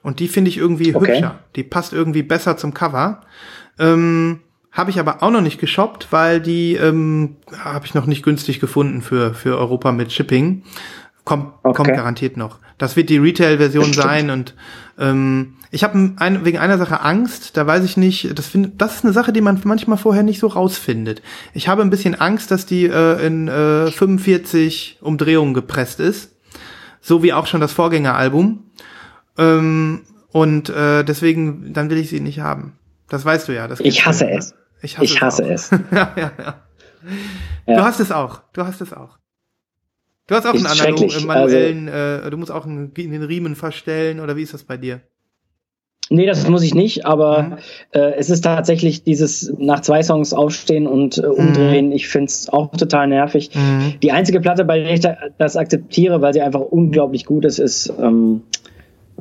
Und die finde ich irgendwie Okay. hübscher. Die passt irgendwie besser zum Cover. Ähm, habe ich aber auch noch nicht geshoppt, weil die ähm, habe ich noch nicht günstig gefunden für, für Europa mit Shipping. Kommt, Okay. kommt garantiert noch. Das wird die Retail-Version sein und ähm, ich habe ein, wegen einer Sache Angst, da weiß ich nicht, das, find, das ist eine Sache, die man manchmal vorher nicht so rausfindet. Ich habe ein bisschen Angst, dass die äh, in äh, 45 Umdrehungen gepresst ist, so wie auch schon das Vorgängeralbum. Ähm, und äh, deswegen, dann will ich sie nicht haben. Das weißt du ja. Ich hasse du ja, ne? es. Ich hasse, Ich hasse auch. es. ja, [LAUGHS] ja, ja. Ja. Du hast es auch. Du hast es auch. Du hast auch einen Ist analo- schrecklich. äh, manuellen, äh, du musst auch einen, den Riemen verstellen oder wie ist das bei dir? Nee, das muss ich nicht, aber Mhm. äh, es ist tatsächlich dieses nach zwei Songs aufstehen und äh, umdrehen. Ich find's auch total nervig. Mhm. Die einzige Platte, bei der ich da, das akzeptiere, weil sie einfach unglaublich gut ist, ist ähm,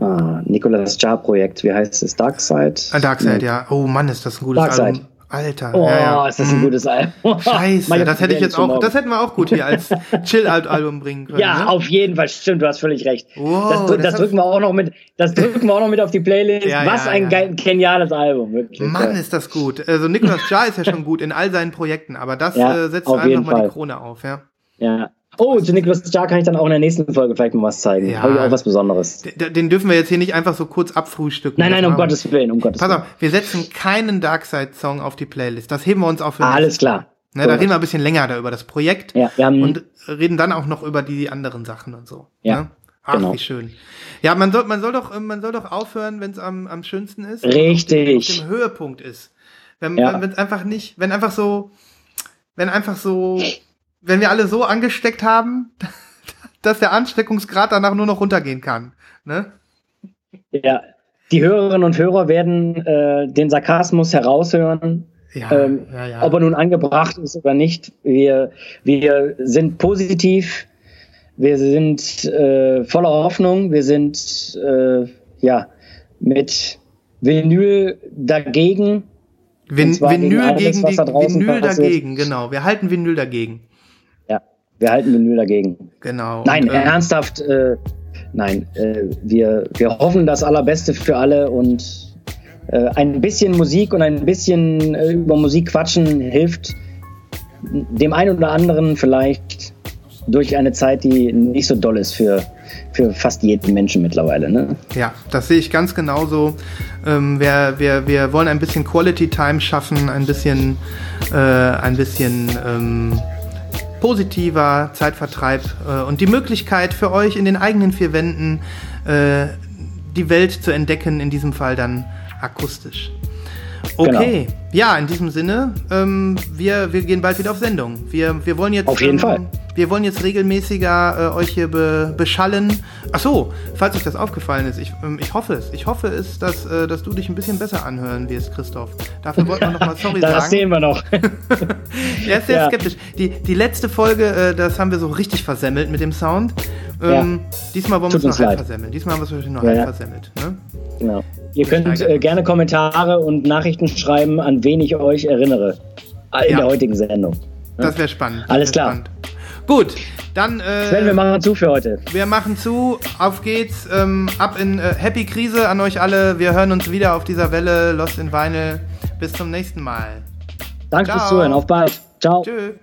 ah, Nicolas Jar Projekt. Wie heißt es? Dark Side? Ah, Darkseid, ja. Oh Mann, ist das ein gutes Darkseid. Album. Alter. Oh, ja, ja. ist das ein Mhm. gutes Album. [LAUGHS] Scheiße, das hätte ich jetzt auch, das hätten wir auch gut hier als [LAUGHS] Chill-Album bringen können. Ja, ne? auf jeden Fall, stimmt, du hast völlig recht. Wow, das, das das drücken wir auch noch mit, das drücken wir auch noch mit auf die Playlist. Ja, Was ja, ein ja. geniales Album, wirklich. Mann, ist das gut. Also Nicolas Jar ist ja schon gut in all seinen Projekten, aber das Ja, äh, setzt jeden nochmal die. Krone auf, ja. Ja. Oh, zu Nicolas Jar kann ich dann auch in der nächsten Folge vielleicht mal was zeigen. Ja. Habe ich auch was Besonderes. Den, dürfen wir jetzt hier nicht einfach so kurz abfrühstücken. Nein, nein, um machen Gottes Willen, um Gottes Pass Willen. auf, wir setzen keinen Darkseid-Song auf die Playlist. Das heben wir uns auf für Ah, alles klar. Ne, da reden wir ein bisschen länger da über das Projekt Ja, wir haben, und reden dann auch noch über die anderen Sachen und so. Ja, ne? Ach, genau. wie schön. Ja, man soll, man soll doch, man soll doch aufhören, wenn es am, am schönsten ist. Richtig. Auf dem, auf dem Höhepunkt ist. Wenn Ja. es einfach nicht, wenn einfach so, wenn einfach so, wenn wir alle so angesteckt haben, [LAUGHS] dass der Ansteckungsgrad danach nur noch runtergehen kann. Ne? ja, die Hörerinnen und Hörer werden äh, den Sarkasmus heraushören, Ja, ähm, ja, ja. ob er nun angebracht ist oder nicht. Wir, wir sind positiv, wir sind äh, voller Hoffnung, wir sind äh, ja mit Vinyl dagegen. Vin zwar gegen Vinyl alles, gegen was die da draußen Vinyl passiert. dagegen, genau. Wir halten Vinyl dagegen. Wir halten Vinyl dagegen. Genau. Nein, Und, ähm, ernsthaft, äh, nein. Äh, wir, wir hoffen das Allerbeste für alle und äh, ein bisschen Musik und ein bisschen äh, über Musik quatschen hilft dem einen oder anderen vielleicht durch eine Zeit, die nicht so doll ist für, für fast jeden Menschen mittlerweile. Ne? Ja, das sehe ich ganz genauso. Ähm, wir, wir, wir wollen ein bisschen Quality Time schaffen, ein bisschen, äh, ein bisschen ähm, positiver Zeitvertreib äh, und die Möglichkeit für euch in den eigenen vier Wänden äh, die Welt zu entdecken, in diesem Fall dann akustisch. Okay, ja, in diesem Sinne, ähm, wir, wir gehen bald wieder auf Sendung. Wir, wir wollen jetzt. Auf jeden ähm, Fall. Wir wollen jetzt regelmäßiger äh, euch hier be beschallen. Ach so, falls euch das aufgefallen ist, ich, ähm, ich hoffe es. Ich hoffe es, dass, äh, dass du dich ein bisschen besser anhören wirst, Christoph. Dafür wollten wir nochmal sorry [LAUGHS] das sagen. sehen wir noch. [LAUGHS] Er ist sehr Ja. skeptisch. Die, die letzte Folge, äh, das haben wir so richtig versemmelt mit dem Sound. Ähm, Diesmal wollen wir es noch halb leid. versemmeln. Diesmal haben wir es noch Ja, halb ja. versemmelt. Ne? genau. Ihr könnt äh, gerne Kommentare und Nachrichten schreiben, an wen ich euch erinnere. äh, In Ja. der heutigen Sendung. Das wäre spannend. Alles wär klar. Spannend. Gut, dann äh, Sven, wir machen zu für heute. wir machen zu. Auf geht's. Ähm, ab in äh, Happy Krise an euch alle. Wir hören uns wieder auf dieser Welle. Lost in Vinyl. Bis zum nächsten Mal. Danke Ciao. fürs Zuhören. Auf bald. Ciao. Tschö.